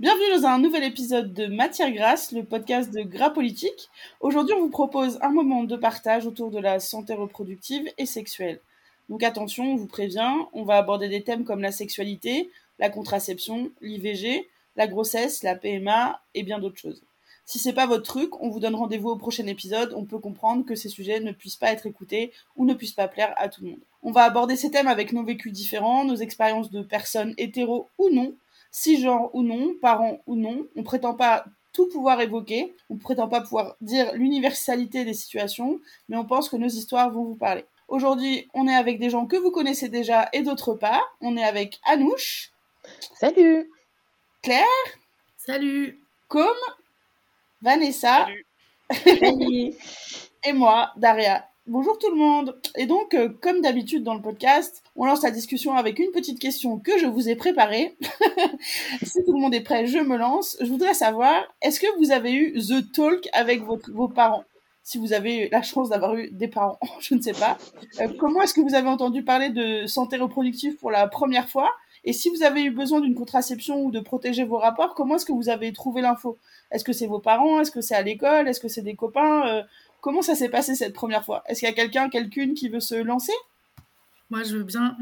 Bienvenue dans un nouvel épisode de Matière Grasse, le podcast de Gras Politique. Aujourd'hui, on vous propose un moment de partage autour de la santé reproductive et sexuelle. Donc attention, on vous prévient, on va aborder des thèmes comme la sexualité, la contraception, l'IVG, la grossesse, la PMA et bien d'autres choses. Si c'est pas votre truc, on vous donne rendez-vous au prochain épisode. On peut comprendre que ces sujets ne puissent pas être écoutés ou ne puissent pas plaire à tout le monde. On va aborder ces thèmes avec nos vécus différents, nos expériences de personnes hétéro ou non, cisgenres ou non, parents ou non. On prétend pas tout pouvoir évoquer, on prétend pas pouvoir dire l'universalité des situations, mais on pense que nos histoires vont vous parler. Aujourd'hui, on est avec des gens que vous connaissez déjà et d'autre part, on est avec Anouche. Salut. Claire. Salut. Com. Vanessa. Salut. et moi, Daria. Bonjour tout le monde. Et donc, euh, comme d'habitude dans le podcast, on lance la discussion avec une petite question que je vous ai préparée. si tout le monde est prêt, je me lance. Je voudrais savoir, est-ce que vous avez eu The Talk avec vos parents? Si vous avez eu la chance d'avoir eu des parents, je ne sais pas. Euh, comment est-ce que vous avez entendu parler de santé reproductive pour la première fois? Et si vous avez eu besoin d'une contraception ou de protéger vos rapports, comment est-ce que vous avez trouvé l'info? Est-ce que c'est vos parents? Est-ce que c'est à l'école? Est-ce que c'est des copains? Euh, Comment ça s'est passé cette première fois? Est-ce qu'il y a quelqu'un, quelqu'une qui veut se lancer? Moi, je veux bien.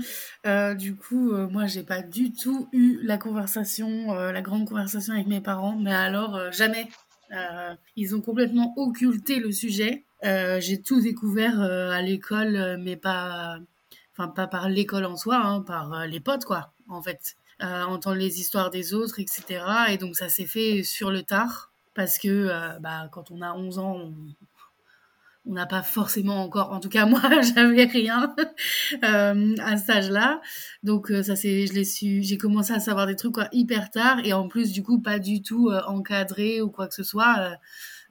Euh, du coup, euh, moi, j'ai pas du tout eu la conversation, euh, la grande conversation avec mes parents, mais alors jamais. ils ont complètement occulté le sujet. j'ai tout découvert à l'école, mais pas, enfin pas par l'école en soi, hein, par les potes, quoi, en fait. entendre les histoires des autres, etc. Et donc, ça s'est fait sur le tard, parce que bah, quand on a 11 ans, on, on n'a pas forcément encore, en tout cas moi, j'avais rien euh, à cet âge-là. Donc euh, ça c'est, je l'ai su, j'ai commencé à savoir des trucs hyper tard et en plus du coup pas du tout euh, encadré ou quoi que ce soit.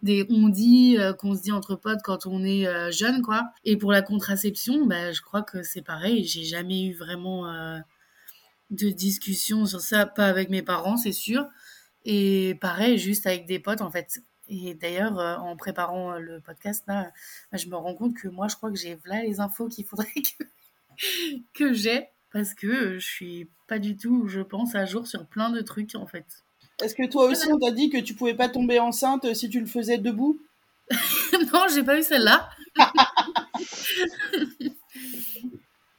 des on dit qu'on se dit entre potes quand on est jeune quoi. Et pour la contraception, bah, je crois que c'est pareil. J'ai jamais eu vraiment de discussion sur ça, pas avec mes parents, c'est sûr. Et pareil, juste avec des potes en fait. Et d'ailleurs, euh, en préparant euh, le podcast, là, je me rends compte que moi, je crois que j'ai là les infos qu'il faudrait que, que j'ai parce que je suis pas du tout, je pense, à jour sur plein de trucs en fait. Est-ce que toi aussi, on t'a dit que tu pouvais pas tomber enceinte si tu le faisais debout? Non, j'ai pas eu celle-là.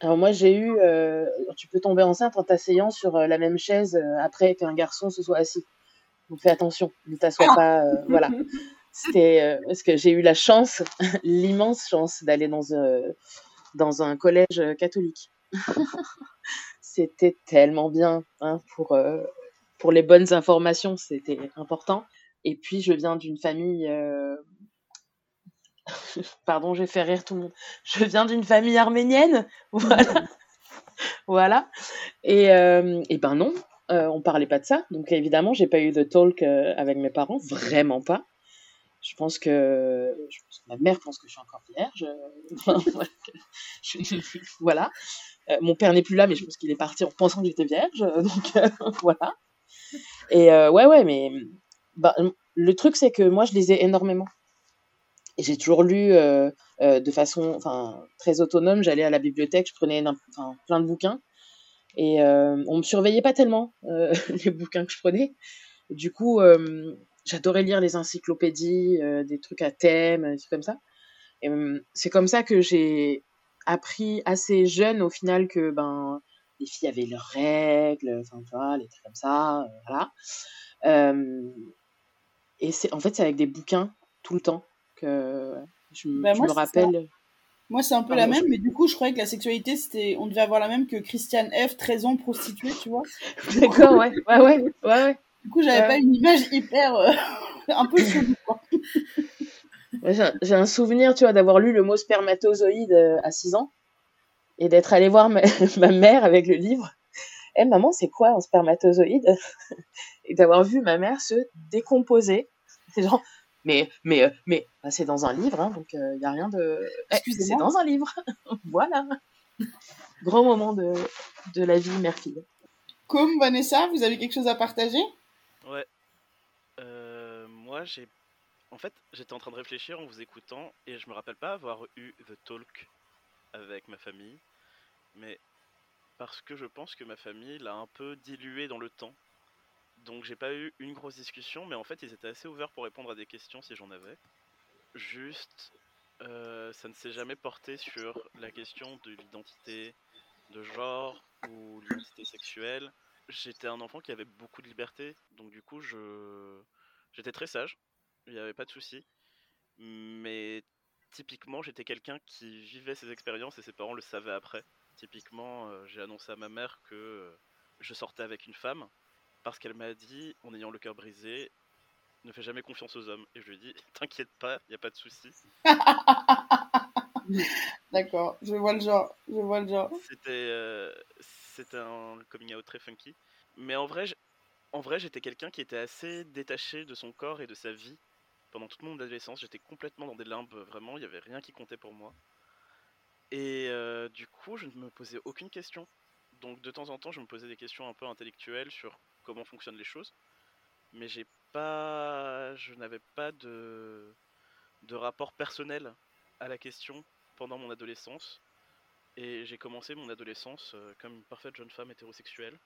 Alors moi j'ai eu, euh, tu peux tomber enceinte en t'asseyant sur la même chaise après qu'un garçon se soit assis. Donc fais attention, ne t'assois pas. Euh, voilà. C'était euh, parce que j'ai eu la chance, l'immense chance d'aller dans, euh, dans un collège catholique. c'était tellement bien hein, pour, pour les bonnes informations, c'était important. Et puis je viens d'une famille. Pardon, j'ai fait rire tout le monde. Je viens d'une famille arménienne, voilà. voilà. Et, et ben non, euh, on parlait pas de ça. Donc évidemment, j'ai pas eu de talk euh, avec mes parents, vraiment pas. Je pense que, ma mère pense que je suis encore vierge. voilà. Euh, mon père n'est plus là, mais je pense qu'il est parti en pensant que j'étais vierge. Donc voilà. Et ouais, ouais, mais bah, le truc c'est que moi je lisais énormément. Et j'ai toujours lu de façon, très autonome. J'allais à la bibliothèque, je prenais plein de bouquins. Et euh, on me surveillait pas tellement euh, les bouquins que je prenais. Du coup, euh, j'adorais lire les encyclopédies, des trucs à thème, des trucs comme ça. Et c'est comme ça que j'ai appris assez jeune au final que ben les filles avaient leurs règles, enfin tu vois, les trucs comme ça, voilà. et c'est en fait c'est avec des bouquins tout le temps que je, ben, me rappelle. Moi, c'est un peu la même, mais du coup, je croyais que la sexualité, c'était, on devait avoir la même que Christiane F, 13 ans, prostituée, tu vois. D'accord, ouais, ouais, ouais, ouais, Du coup, j'avais pas une image hyper, euh, un peu chelou, quoi. J'ai un souvenir, tu vois, d'avoir lu le mot spermatozoïde euh, à 6 ans et d'être allé voir ma, mère avec le livre. Eh, maman, c'est quoi un spermatozoïde? Et d'avoir vu ma mère se décomposer. C'est genre, mais, mais, euh, mais bah, c'est dans un livre, hein, donc il euh, n'y a rien de. Eh, c'est dans un livre. voilà. Grand moment de, de la vie mère-fille. Comme Vanessa, vous avez quelque chose à partager? Ouais. Euh, moi, j'ai. En fait, j'étais en train de réfléchir en vous écoutant et je me rappelle pas avoir eu The Talk avec ma famille, mais parce que je pense que ma famille l'a un peu dilué dans le temps. Donc j'ai pas eu une grosse discussion, mais en fait ils étaient assez ouverts pour répondre à des questions si j'en avais. Juste, euh, ça ne s'est jamais porté sur la question de l'identité de genre ou l'identité sexuelle. J'étais un enfant qui avait beaucoup de liberté, donc du coup je j'étais très sage, il n'y avait pas de souci. Mais typiquement j'étais quelqu'un qui vivait ses expériences et ses parents le savaient après. Typiquement, euh, j'ai annoncé à ma mère que euh, je sortais avec une femme parce qu'elle m'a dit, en ayant le cœur brisé, ne fais jamais confiance aux hommes. Et je lui ai dit, t'inquiète pas, il n'y a pas de souci. D'accord, je vois le genre, je vois le genre. C'était euh, c'était un coming out très funky. Mais en vrai, en vrai j'étais quelqu'un qui était assez détaché de son corps et de sa vie. Pendant toute mon adolescence, j'étais complètement dans des limbes, vraiment, il n'y avait rien qui comptait pour moi. Et euh, du coup, je ne me posais aucune question. Donc de temps en temps, je me posais des questions un peu intellectuelles sur comment fonctionnent les choses. Mais j'ai pas, je n'avais pas de, de rapport personnel à la question pendant mon adolescence. Et j'ai commencé mon adolescence euh, comme une parfaite jeune femme hétérosexuelle.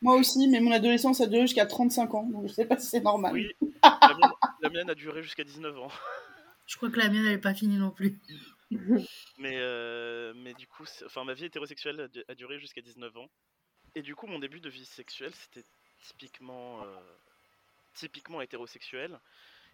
Moi aussi, mais mon adolescence a duré jusqu'à 35 ans, donc je sais pas si c'est normal. Oui, la mienne, la mienne a duré jusqu'à 19 ans. Je crois que la mienne n'avait pas fini non plus. Mais, euh, mais du coup, c'est- enfin, ma vie hétérosexuelle a duré jusqu'à 19 ans. Et du coup, mon début de vie sexuelle, c'était typiquement, euh, typiquement hétérosexuel.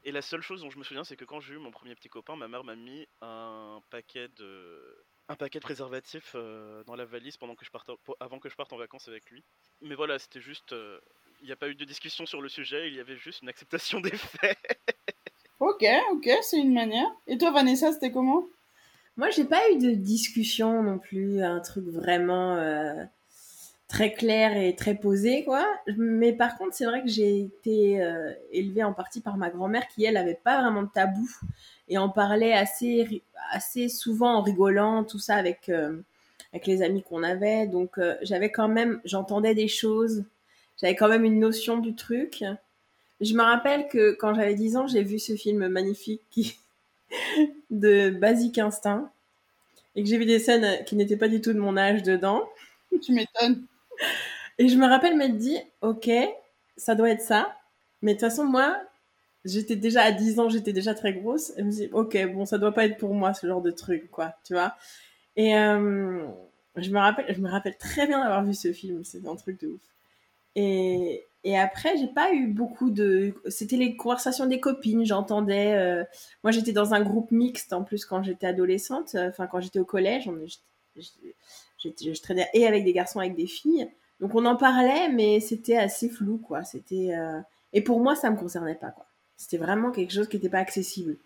Et la seule chose dont je me souviens, c'est que quand j'ai eu mon premier petit copain, ma mère m'a mis un paquet de, un paquet de préservatifs euh, dans la valise pendant que je parte, avant que je parte en vacances avec lui. Mais voilà, c'était juste, euh, il n'y a pas eu de discussion sur le sujet, il y avait juste une acceptation des faits. Ok, ok, c'est une manière. Et toi, Vanessa, c'était comment? Moi, j'ai pas eu de discussion non plus, un truc vraiment euh, très clair et très posé, quoi. Mais par contre, c'est vrai que j'ai été euh, élevée en partie par ma grand-mère qui, elle, avait pas vraiment de tabou et en parlait assez, assez souvent en rigolant, tout ça avec, euh, avec les amis qu'on avait. Donc, euh, j'avais quand même, j'entendais des choses, j'avais quand même une notion du truc. Je me rappelle que quand j'avais 10 ans, j'ai vu ce film magnifique de Basic Instinct et que j'ai vu des scènes qui n'étaient pas du tout de mon âge dedans. Tu m'étonnes. Et je me rappelle m'être dit, ok, ça doit être ça. Mais de toute façon, moi, j'étais déjà à 10 ans, j'étais déjà très grosse. Et je me dis, ok, bon, ça doit pas être pour moi ce genre de truc, quoi, tu vois. Et euh, je me rappelle, je me rappelle très bien d'avoir vu ce film. C'était un truc de ouf. Et, et après, j'ai pas eu beaucoup de. C'était les conversations des copines. J'entendais. euh, Moi, j'étais dans un groupe mixte en plus quand j'étais adolescente. Enfin, quand j'étais au collège. Je traînais et avec des garçons, avec des filles. Donc, on en parlait, mais c'était assez flou, quoi. C'était. euh, Et pour moi, ça me concernait pas, quoi. C'était vraiment quelque chose qui n'était pas accessible.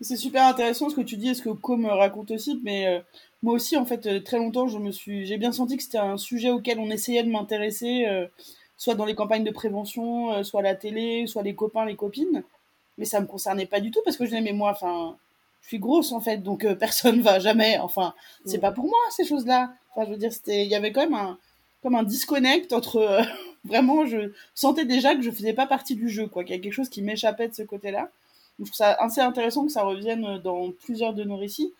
C'est super intéressant ce que tu dis et ce que Co me raconte aussi, mais euh, moi aussi, en fait, euh, très longtemps, je me suis, j'ai bien senti que c'était un sujet auquel on essayait de m'intéresser, soit dans les campagnes de prévention, soit à la télé, soit les copains, les copines, mais ça me concernait pas du tout parce que je disais, mais moi, enfin, je suis grosse en fait, donc euh, personne va jamais, enfin, c'est Mm. pas pour moi ces choses-là. Enfin, je veux dire, c'était, il y avait quand même un, comme un disconnect entre, euh, vraiment, je sentais déjà que je faisais pas partie du jeu, quoi, qu'il y a quelque chose qui m'échappait de ce côté-là. Donc, je trouve ça assez intéressant que ça revienne dans plusieurs de nos récits.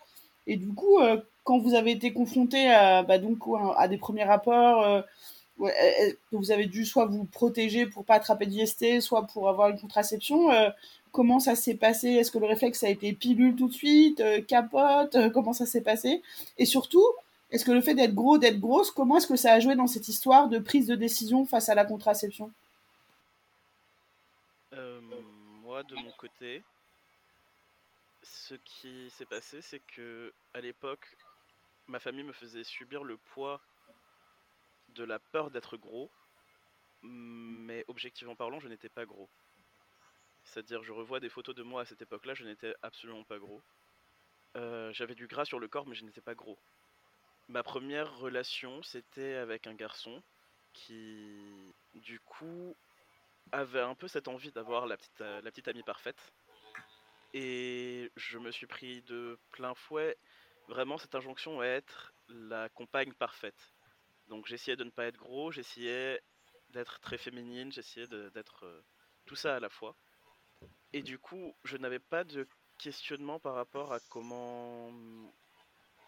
Et du coup, euh, quand vous avez été confronté à, bah, donc, à, des premiers rapports, euh, euh, que vous avez dû soit vous protéger pour pas attraper d'IST, soit pour avoir une contraception, euh, comment ça s'est passé? Est-ce que le réflexe a été pilule tout de suite, euh, capote euh, Comment ça s'est passé? Et surtout, est-ce que le fait d'être gros, d'être grosse, comment est-ce que ça a joué dans cette histoire de prise de décision face à la contraception? Euh, moi, de mon côté, ce qui s'est passé, c'est que à l'époque, ma famille me faisait subir le poids de la peur d'être gros, mais objectivement parlant, je n'étais pas gros. C'est-à-dire, je revois des photos de moi à cette époque-là, je n'étais absolument pas gros. Euh, J'avais du gras sur le corps, mais je n'étais pas gros. Ma première relation, c'était avec un garçon qui, du coup, avait un peu cette envie d'avoir la petite, euh, la petite amie parfaite. Et je me suis pris de plein fouet vraiment cette injonction à être la compagne parfaite. Donc j'essayais de ne pas être gros, j'essayais d'être très féminine, j'essayais d'être euh, tout ça à la fois. Et du coup, je n'avais pas de questionnement par rapport à comment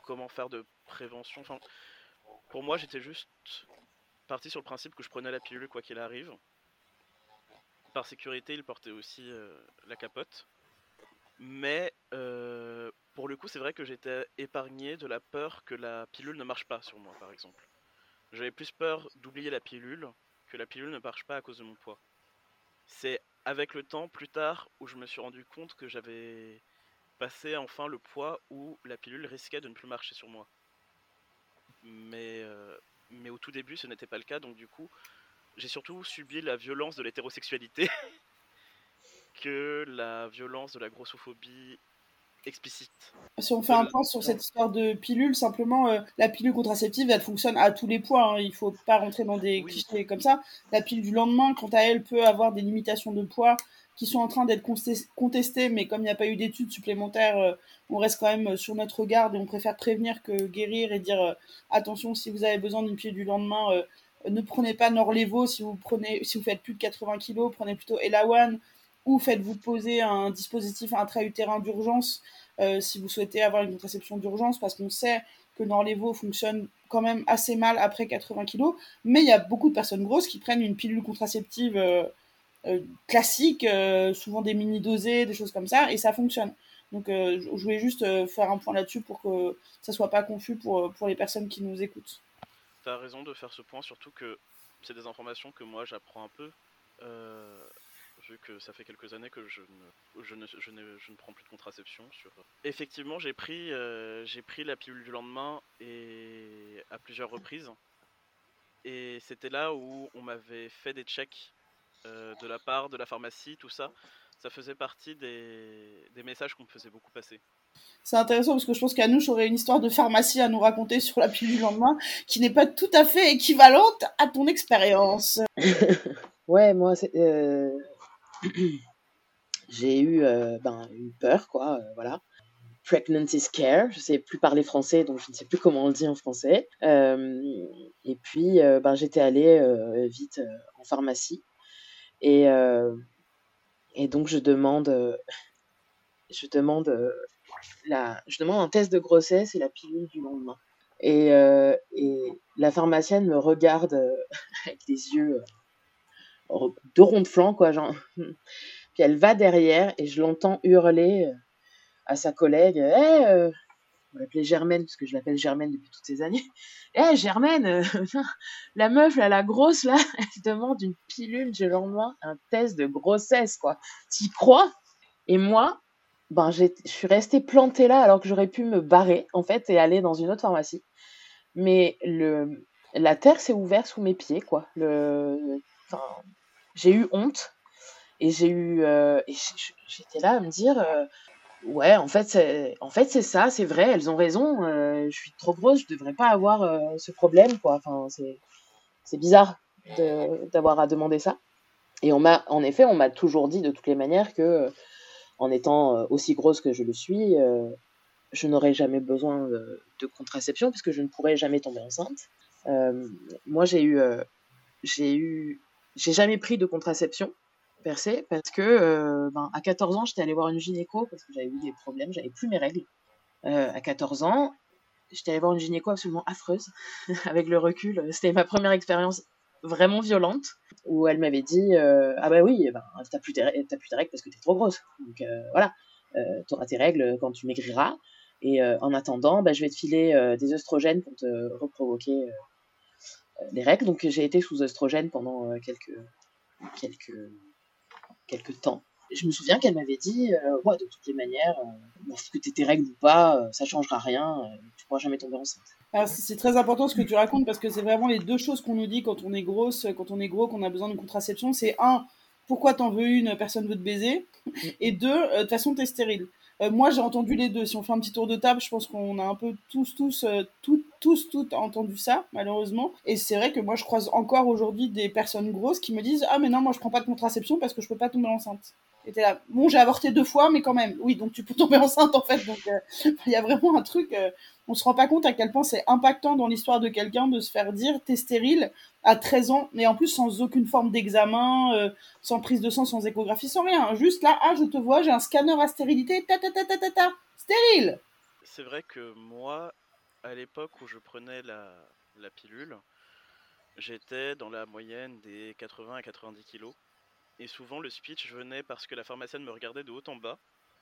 comment faire de prévention. Pour moi, j'étais juste parti sur le principe que je prenais la pilule quoi qu'il arrive. par sécurité, il portait aussi euh, la capote. Mais euh, pour le coup, c'est vrai que j'étais épargné de la peur que la pilule ne marche pas sur moi, par exemple. J'avais plus peur d'oublier la pilule que la pilule ne marche pas à cause de mon poids. C'est avec le temps, plus tard, où je me suis rendu compte que j'avais passé enfin le poids où la pilule risquait de ne plus marcher sur moi. Mais, euh, mais au tout début, ce n'était pas le cas, donc du coup, j'ai surtout subi la violence de l'hétérosexualité que la violence de la grossophobie explicite. Si on fait un point sur cette histoire de pilule, simplement, euh, la pilule contraceptive, elle fonctionne à tous les points. Hein. Il faut pas rentrer dans des Oui. clichés comme ça. La pilule du lendemain, quant à elle, peut avoir des limitations de poids qui sont en train d'être contest- contestées, mais comme il n'y a pas eu d'études supplémentaires, euh, on reste quand même sur notre garde et on préfère prévenir que guérir et dire euh, attention, si vous avez besoin d'une pilule du lendemain, euh, ne prenez pas Norlevo si vous prenez, si vous faites plus de 80 kg, prenez plutôt Elawan ou faites-vous poser un dispositif intra-utérin d'urgence euh, si vous souhaitez avoir une contraception d'urgence, parce qu'on sait que Norlevo fonctionne quand même assez mal après 80 kg, mais il y a beaucoup de personnes grosses qui prennent une pilule contraceptive euh, euh, classique, souvent des mini-dosées, des choses comme ça, et ça fonctionne. Donc je voulais juste faire un point là-dessus pour que ça soit pas confus pour, pour les personnes qui nous écoutent. T'as raison de faire ce point, surtout que c'est des informations que moi j'apprends un peu, vu que ça fait quelques années que je ne, je ne, je ne, je ne prends plus de contraception. Sur... Effectivement, j'ai pris, euh, j'ai pris la pilule du lendemain et à plusieurs reprises. Et c'était là où on m'avait fait des checks euh, de la part de la pharmacie, tout ça. Ça faisait partie des, des messages qu'on me faisait beaucoup passer. C'est intéressant parce que je pense qu'Anouche aurait une histoire de pharmacie à nous raconter sur la pilule du lendemain qui n'est pas tout à fait équivalente à ton expérience. Ouais, moi, c'est, euh, j'ai eu, euh, ben, eu peur, quoi, euh, voilà. Pregnancy scare, je sais plus parler français, donc je ne sais plus comment on le dit en français. Euh, et puis, euh, ben, j'étais allée vite en pharmacie. Et, et donc, je demande, je demande, la, je demande un test de grossesse et la pilule du lendemain. Et, et la pharmacienne me regarde avec des yeux deux ronds de flanc, quoi. Genre. Puis elle va derrière et je l'entends hurler euh, à sa collègue Hé, euh, on va l'appeler Germaine, parce que je l'appelle Germaine depuis toutes ces années. Hé, Germaine, euh, la meuf, là, la grosse, là, elle demande une pilule du lendemain, un test de grossesse, quoi. T'y crois Et moi, ben, je suis restée plantée là alors que j'aurais pu me barrer, en fait, et aller dans une autre pharmacie. Mais le, la terre s'est ouverte sous mes pieds, quoi. Le, enfin, j'ai eu honte et j'ai eu euh, j'étais là à me dire euh, ouais en fait c'est en fait c'est ça c'est vrai elles ont raison euh, je suis trop grosse je devrais pas avoir ce problème quoi. Enfin c'est c'est bizarre d'avoir à demander ça. Et on m'a en effet on m'a toujours dit de toutes les manières que en étant aussi grosse que je le suis je n'aurais jamais besoin de, de contraception parce que je ne pourrais jamais tomber enceinte. Moi j'ai eu j'ai eu j'ai jamais pris de contraception percée parce que euh, ben, à 14 ans j'étais allée voir une gynéco parce que j'avais eu des problèmes j'avais plus mes règles. Euh, à 14 ans j'étais allée voir une gynéco absolument affreuse. Avec le recul c'était ma première expérience vraiment violente où elle m'avait dit euh, ah bah oui eh ben t'as plus tes rè- t'as plus tes règles parce que t'es trop grosse donc voilà. T'auras tes règles quand tu maigriras. Et en attendant bah, je vais te filer des œstrogènes pour te reprovoquer les règles donc j'ai été sous œstrogènes pendant euh, quelques quelques quelques temps je me souviens qu'elle m'avait dit euh, ouais de toutes les manières euh, que t'aies tes règles ou pas euh, ça changera rien tu pourras jamais tomber enceinte Alors, c'est très important ce que tu racontes parce que c'est vraiment les deux choses qu'on nous dit quand on est grosse, quand on est gros, qu'on a besoin d'une contraception. C'est un, pourquoi t'en veux une, personne veut te baiser. Et deux, euh, de toute façon, t'es stérile. Euh, moi, j'ai entendu les deux. Si on fait un petit tour de table, je pense qu'on a un peu tous, tous, euh, tout- tous, toutes entendu ça, malheureusement. Et c'est vrai que moi, je croise encore aujourd'hui des personnes grosses qui me disent Ah, mais non, moi, je prends pas de contraception parce que je peux pas tomber enceinte. Là, bon, j'ai avorté deux fois, mais quand même, oui, donc tu peux tomber enceinte en fait. Donc, euh, il y a vraiment un truc. euh, on se rend pas compte à quel point c'est impactant dans l'histoire de quelqu'un de se faire dire t'es stérile à 13 ans, mais en plus sans aucune forme d'examen, euh, sans prise de sang, sans échographie, sans rien. Juste là, ah, je te vois, j'ai un scanner à stérilité, ta ta ta ta ta ta, stérile C'est vrai que moi, à l'époque où je prenais la, la pilule, j'étais dans la moyenne des 80 à 90 kilos. Et souvent, le speech venait parce que la pharmacienne me regardait de haut en bas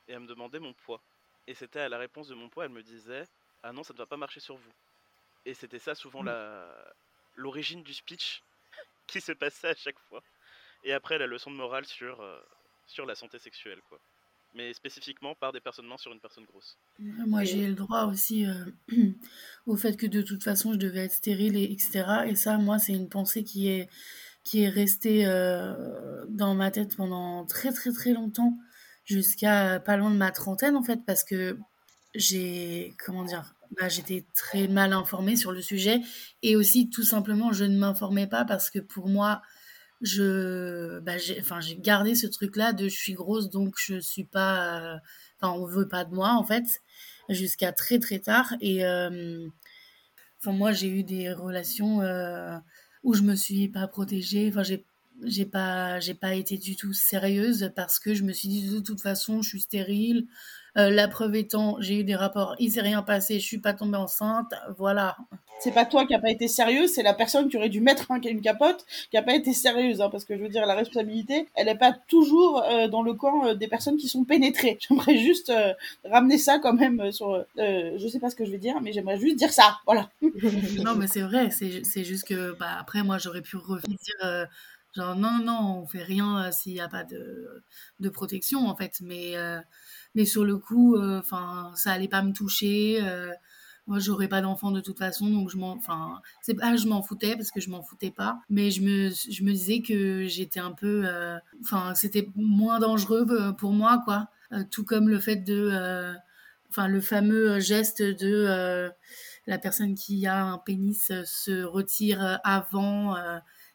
et elle me demandait mon poids. Et c'était à la réponse de mon poids, elle me disait Ah non, ça ne va pas marcher sur vous. Et c'était ça souvent la l'origine du speech qui se passait à chaque fois. Et après, la leçon de morale sur, euh, sur la santé sexuelle, quoi. Mais spécifiquement par des personnes sur une personne grosse. Moi, j'ai le droit aussi euh, au fait que de toute façon, je devais être stérile, et, etc. Et ça, moi, c'est une pensée qui est, qui est restée euh, dans ma tête pendant très, très, très longtemps, jusqu'à pas loin de ma trentaine, en fait, parce que j'ai, comment dire, bah, j'étais très mal informée sur le sujet. Et aussi, tout simplement, je ne m'informais pas parce que pour moi, je bah, j'ai enfin j'ai gardé ce truc là de je suis grosse donc je suis pas euh, enfin on veut pas de moi en fait jusqu'à très très tard et euh, enfin moi j'ai eu des relations euh, où je me suis pas protégée. Enfin j'ai j'ai pas j'ai pas été du tout sérieuse parce que je me suis dit de toute façon je suis stérile euh, la preuve étant, j'ai eu des rapports, il s'est rien passé, je suis pas tombée enceinte, voilà. C'est pas toi qui a pas été sérieuse, c'est la personne qui aurait dû mettre une capote qui a pas été sérieuse, hein, parce que je veux dire, la responsabilité, elle est pas toujours euh, dans le camp euh, des personnes qui sont pénétrées. J'aimerais juste ramener ça quand même sur, je sais pas ce que je vais dire, mais j'aimerais juste dire ça, voilà. non, mais c'est vrai, c'est juste que, bah, après, moi, j'aurais pu revenir genre non non on fait rien s'il n'y a pas de, de protection en fait mais mais sur le coup, euh, enfin, ça allait pas me toucher. Euh, moi, j'aurais pas d'enfant de toute façon, donc je m'en, enfin, c'est pas, je m'en foutais parce que je m'en foutais pas, mais je me, je me disais que j'étais un peu, euh, enfin, c'était moins dangereux pour moi, quoi. tout comme le fait de, enfin, le fameux geste de la personne qui a un pénis se retire avant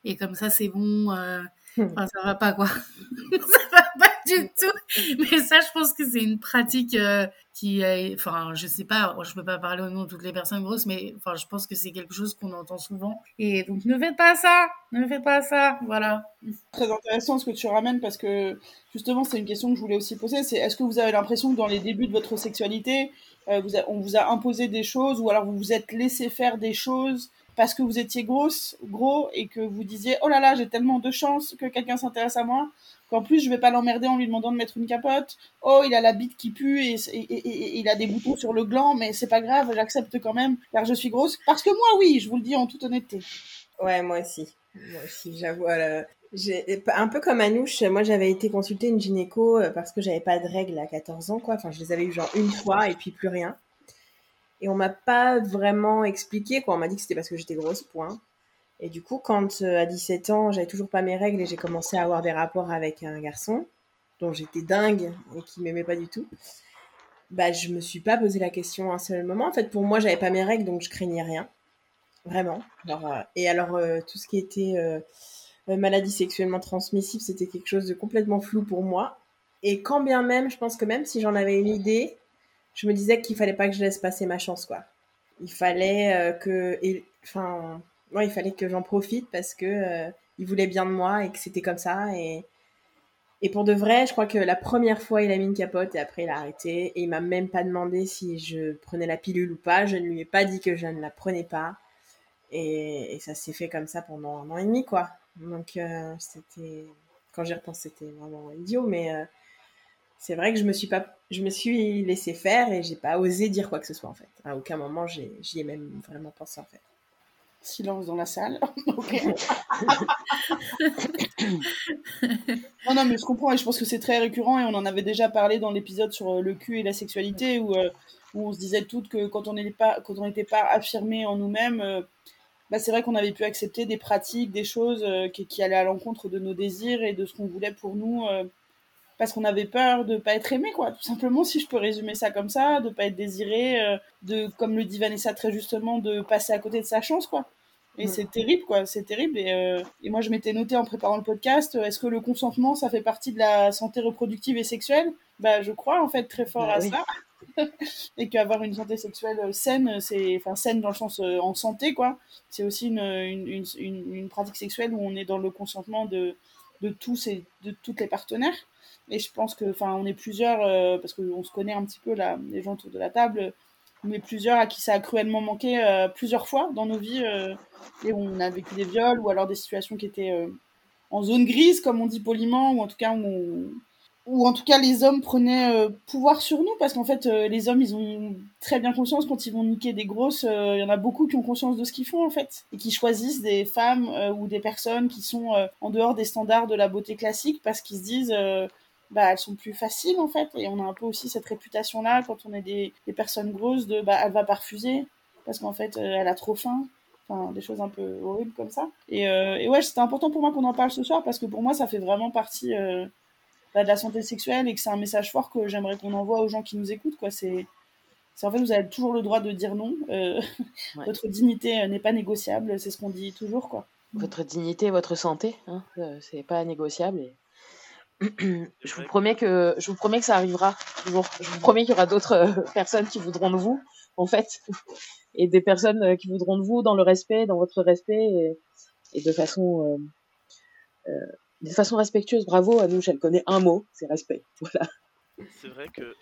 et comme ça c'est bon. Enfin, ça va pas quoi. ça va pas du tout. Mais ça, je pense que c'est une pratique euh, qui enfin, je sais pas, je peux pas parler au nom de toutes les personnes grosses, mais enfin, je pense que c'est quelque chose qu'on entend souvent. Et donc, ne faites pas ça, ne faites pas ça, voilà. Très intéressant ce que tu ramènes parce que justement, c'est une question que je voulais aussi poser. C'est est-ce que vous avez l'impression que dans les débuts de votre sexualité, euh, on vous a imposé des choses ou alors vous vous êtes laissé faire des choses parce que vous étiez grosse, gros, et que vous disiez oh là là, j'ai tellement de chance que quelqu'un s'intéresse à moi, qu'en plus je vais pas l'emmerder en lui demandant de mettre une capote. Oh, il a la bite qui pue et, il a des boutons sur le gland, mais c'est pas grave, j'accepte quand même car je suis grosse. Parce que moi, oui, je vous le dis en toute honnêteté. Ouais, moi aussi. Moi aussi, j'avoue. J'ai un peu comme Anouche, moi j'avais été consulter une gynéco euh, parce que j'avais pas de règles à 14 ans, quoi. Enfin, je les avais eu genre une fois et puis plus rien. Et on m'a pas vraiment expliqué, quoi. On m'a dit que c'était parce que j'étais grosse, point. Et du coup, quand euh, à 17 ans, j'avais toujours pas mes règles et j'ai commencé à avoir des rapports avec un garçon dont j'étais dingue et qui m'aimait pas du tout, bah je me suis pas posé la question un seul moment. En fait, pour moi, j'avais pas mes règles, donc je craignais rien, vraiment. Euh, et alors, euh, tout ce qui était maladie sexuellement transmissible, c'était quelque chose de complètement flou pour moi. Et quand bien même, je pense que même si j'en avais une idée, je me disais qu'il fallait pas que je laisse passer ma chance, quoi. Il fallait euh, que, enfin, il fallait que j'en profite parce que euh, il voulait bien de moi et que c'était comme ça. Et, et pour de vrai, je crois que la première fois, il a mis une capote et après, il a arrêté. Et il m'a même pas demandé si je prenais la pilule ou pas. Je ne lui ai pas dit que je ne la prenais pas. Et, ça s'est fait comme ça pendant un an et demi, quoi. Donc, euh, c'était, quand j'y repense, c'était vraiment idiot, mais c'est vrai que je me suis pas, je me suis laissé faire et j'ai pas osé dire quoi que ce soit en fait. À aucun moment j'y ai même vraiment pensé en fait. Silence dans la salle. non, non, mais je comprends et je pense que c'est très récurrent et on en avait déjà parlé dans l'épisode sur euh, le cul et la sexualité où, euh, où on se disait toutes que quand on n'était pas, quand on n'était pas affirmé en nous-mêmes, euh, bah, c'est vrai qu'on avait pu accepter des pratiques, des choses qui, qui, allaient à l'encontre de nos désirs et de ce qu'on voulait pour nous parce qu'on avait peur de pas être aimé, quoi. Tout simplement, si je peux résumer ça comme ça, de pas être désiré, euh, de, comme le dit Vanessa très justement, de passer à côté de sa chance, quoi. Et c'est terrible, quoi. C'est terrible. Et, euh, et moi, je m'étais noté en préparant le podcast, euh, est-ce que le consentement, ça fait partie de la santé reproductive et sexuelle? Bah, je crois en fait très fort bah à ça. et qu'avoir une santé sexuelle saine, c'est, enfin saine dans le sens en santé, quoi. C'est aussi une, une, une, une, pratique sexuelle où on est dans le consentement de, de tous et de toutes les partenaires. Et je pense que, enfin, on est plusieurs, euh, parce qu'on se connaît un petit peu, là, les gens autour de la table, on est plusieurs à qui ça a cruellement manqué euh, plusieurs fois dans nos vies, euh, et on a vécu des viols ou alors des situations qui étaient en zone grise, comme on dit poliment, ou en tout cas où, ou en tout cas les hommes prenaient euh, pouvoir sur nous, parce qu'en fait euh, les hommes ils ont très bien conscience quand ils vont niquer des grosses, il y en a beaucoup qui ont conscience de ce qu'ils font en fait, et qui choisissent des femmes ou des personnes qui sont en dehors des standards de la beauté classique, parce qu'ils se disent bah, elles sont plus faciles en fait. Et on a un peu aussi cette réputation-là quand on est des, des personnes grosses de bah, elle va pas refuser parce qu'en fait elle a trop faim. Enfin, des choses un peu horribles comme ça. Et, euh, et ouais, c'était important pour moi qu'on en parle ce soir parce que pour moi, ça fait vraiment partie euh, bah, de la santé sexuelle et que c'est un message fort que j'aimerais qu'on envoie aux gens qui nous écoutent. Quoi. C'est, c'est en fait, vous avez toujours le droit de dire non. Euh, Votre dignité n'est pas négociable, c'est ce qu'on dit toujours. Quoi. Votre dignité, votre santé, hein, c'est pas négociable. Et... je vous promets que je vous promets que ça arrivera. Je vous, je vous promets qu'il y aura d'autres personnes qui voudront de vous, en fait et des personnes euh, qui voudront de vous dans le respect, dans votre respect et, de façon euh, euh, de façon respectueuse. Bravo à nous, elle connaît un mot, c'est respect. Voilà. C'est vrai que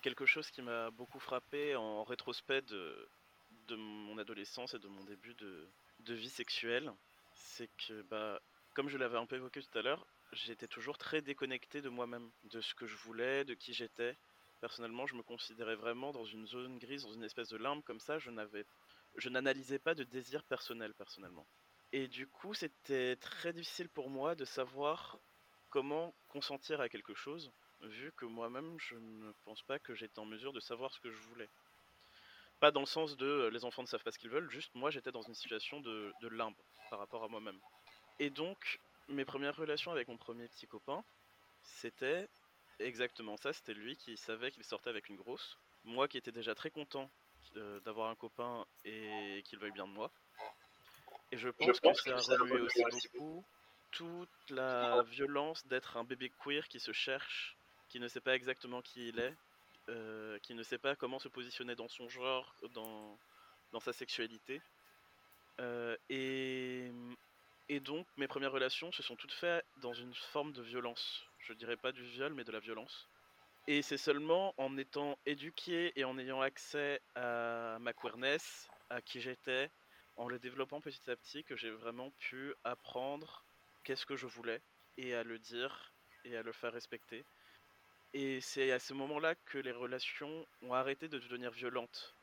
quelque chose qui m'a beaucoup frappé en rétrospect de, mon adolescence et de mon début de, vie sexuelle, c'est que, bah, comme je l'avais un peu évoqué tout à l'heure, j'étais toujours très déconnecté de moi-même, de ce que je voulais, de qui j'étais. Personnellement, je me considérais vraiment dans une zone grise, dans une espèce de limbe comme ça. Je je n'analysais pas de désir personnel personnellement. Et du coup, c'était très difficile pour moi de savoir comment consentir à quelque chose, vu que moi-même, je ne pense pas que j'étais en mesure de savoir ce que je voulais. Pas dans le sens de euh, les enfants ne savent pas ce qu'ils veulent, juste moi j'étais dans une situation de, limbe par rapport à moi-même. Et donc, mes premières relations avec mon premier petit copain, c'était exactement ça, c'était lui qui savait qu'il sortait avec une grosse. Moi qui étais déjà très content euh, d'avoir un copain et qu'il veuille bien de moi. Et je pense, que ça a remué aussi beaucoup toute la violence d'être un bébé queer qui se cherche, qui ne sait pas exactement qui il est, euh, qui ne sait pas comment se positionner dans son genre, dans, dans sa sexualité. Euh, et, et donc mes premières relations se sont toutes faites dans une forme de violence je dirais pas du viol, mais de la violence. Et c'est seulement en étant éduqué et en ayant accès à ma queerness, à qui j'étais, en le développant petit à petit, que j'ai vraiment pu apprendre qu'est-ce que je voulais et à le dire et à le faire respecter. Et c'est à ce moment-là que les relations ont arrêté de devenir violentes.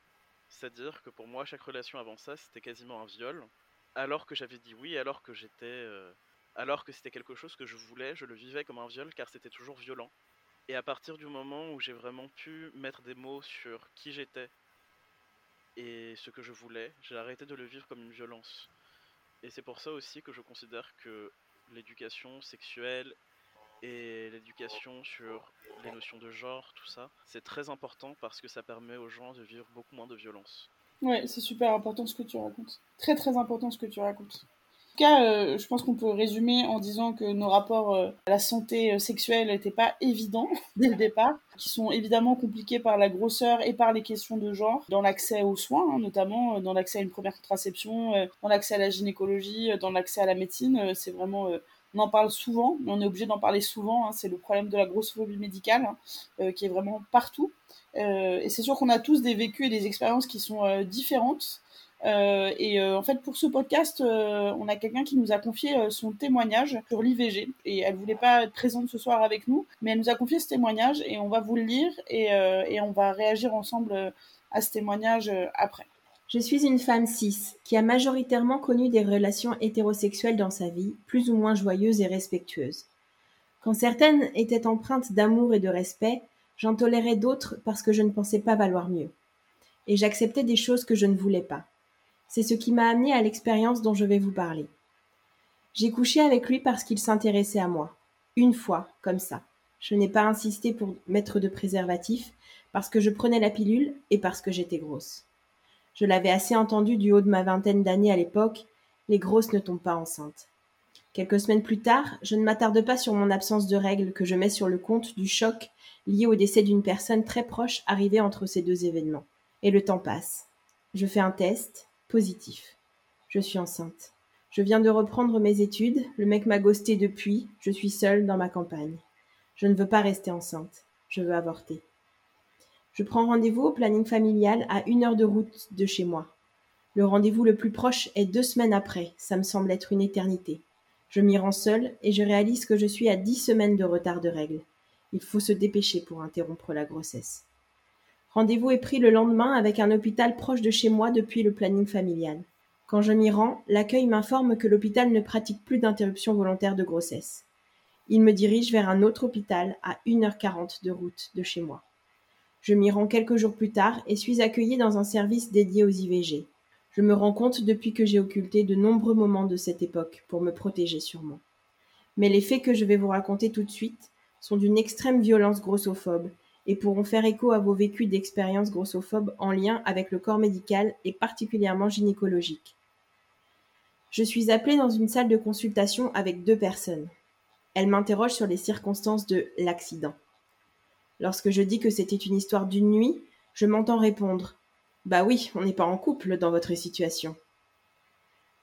C'est-à-dire que pour moi, chaque relation avant ça, c'était quasiment un viol. Alors que j'avais dit oui, alors que j'étais euh, alors que c'était quelque chose que je voulais, je le vivais comme un viol car c'était toujours violent. Et à partir du moment où j'ai vraiment pu mettre des mots sur qui j'étais et ce que je voulais, j'ai arrêté de le vivre comme une violence. Et c'est pour ça aussi que je considère que l'éducation sexuelle et l'éducation sur les notions de genre, tout ça, c'est très important parce que ça permet aux gens de vivre beaucoup moins de violence. Ouais, c'est super important ce que tu racontes. Très très important ce que tu racontes. En tout cas, euh, je pense qu'on peut résumer en disant que nos rapports euh, à la santé euh, sexuelle n'étaient pas évidents dès le départ, qui sont évidemment compliqués par la grosseur et par les questions de genre, dans l'accès aux soins, hein, notamment dans l'accès à une première contraception, dans l'accès à la gynécologie, dans l'accès à la médecine. c'est vraiment on en parle souvent, mais on est obligé d'en parler souvent. Hein, c'est le problème de la grossophobie médicale, hein, qui est vraiment partout. et c'est sûr qu'on a tous des vécus et des expériences qui sont différentes. Euh, et euh, en fait, pour ce podcast, euh, on a quelqu'un qui nous a confié son témoignage sur l'IVG. Et elle voulait pas être présente ce soir avec nous, mais elle nous a confié ce témoignage et on va vous le lire et, et on va réagir ensemble à ce témoignage après. Je suis une femme cis qui a majoritairement connu des relations hétérosexuelles dans sa vie, plus ou moins joyeuses et respectueuses. Quand certaines étaient empreintes d'amour et de respect, j'en tolérais d'autres parce que je ne pensais pas valoir mieux. Et j'acceptais des choses que je ne voulais pas. C'est ce qui m'a amené à l'expérience dont je vais vous parler. J'ai couché avec lui parce qu'il s'intéressait à moi. Une fois, comme ça. Je n'ai pas insisté pour mettre de préservatif, parce que je prenais la pilule et parce que j'étais grosse. Je l'avais assez entendu du haut de ma vingtaine d'années à l'époque, les grosses ne tombent pas enceintes. Quelques semaines plus tard, je ne m'attarde pas sur mon absence de règles que je mets sur le compte du choc lié au décès d'une personne très proche arrivée entre ces deux événements. Et le temps passe. Je fais un test, Positif. Je suis enceinte. Je viens de reprendre mes études, le mec m'a ghosté depuis, je suis seule dans ma campagne. Je ne veux pas rester enceinte, je veux avorter. Je prends rendez-vous au planning familial à une heure de route de chez moi. Le rendez-vous le plus proche est deux semaines après, ça me semble être une éternité. Je m'y rends seule et je réalise que je suis à dix semaines de retard de règles. Il faut se dépêcher pour interrompre la grossesse. Rendez-vous est pris le lendemain avec un hôpital proche de chez moi depuis le planning familial. Quand je m'y rends, l'accueil m'informe que l'hôpital ne pratique plus d'interruption volontaire de grossesse. Il me dirige vers un autre hôpital à 1h40 de route de chez moi. Je m'y rends quelques jours plus tard et suis accueillie dans un service dédié aux IVG. Je me rends compte depuis que j'ai occulté de nombreux moments de cette époque pour me protéger sûrement. Mais les faits que je vais vous raconter tout de suite sont d'une extrême violence grossophobe et pourront faire écho à vos vécus d'expériences grossophobes en lien avec le corps médical et particulièrement gynécologique. Je suis appelée dans une salle de consultation avec deux personnes. Elles m'interrogent sur les circonstances de l'accident. Lorsque je dis que c'était une histoire d'une nuit, je m'entends répondre Bah oui, on n'est pas en couple dans votre situation.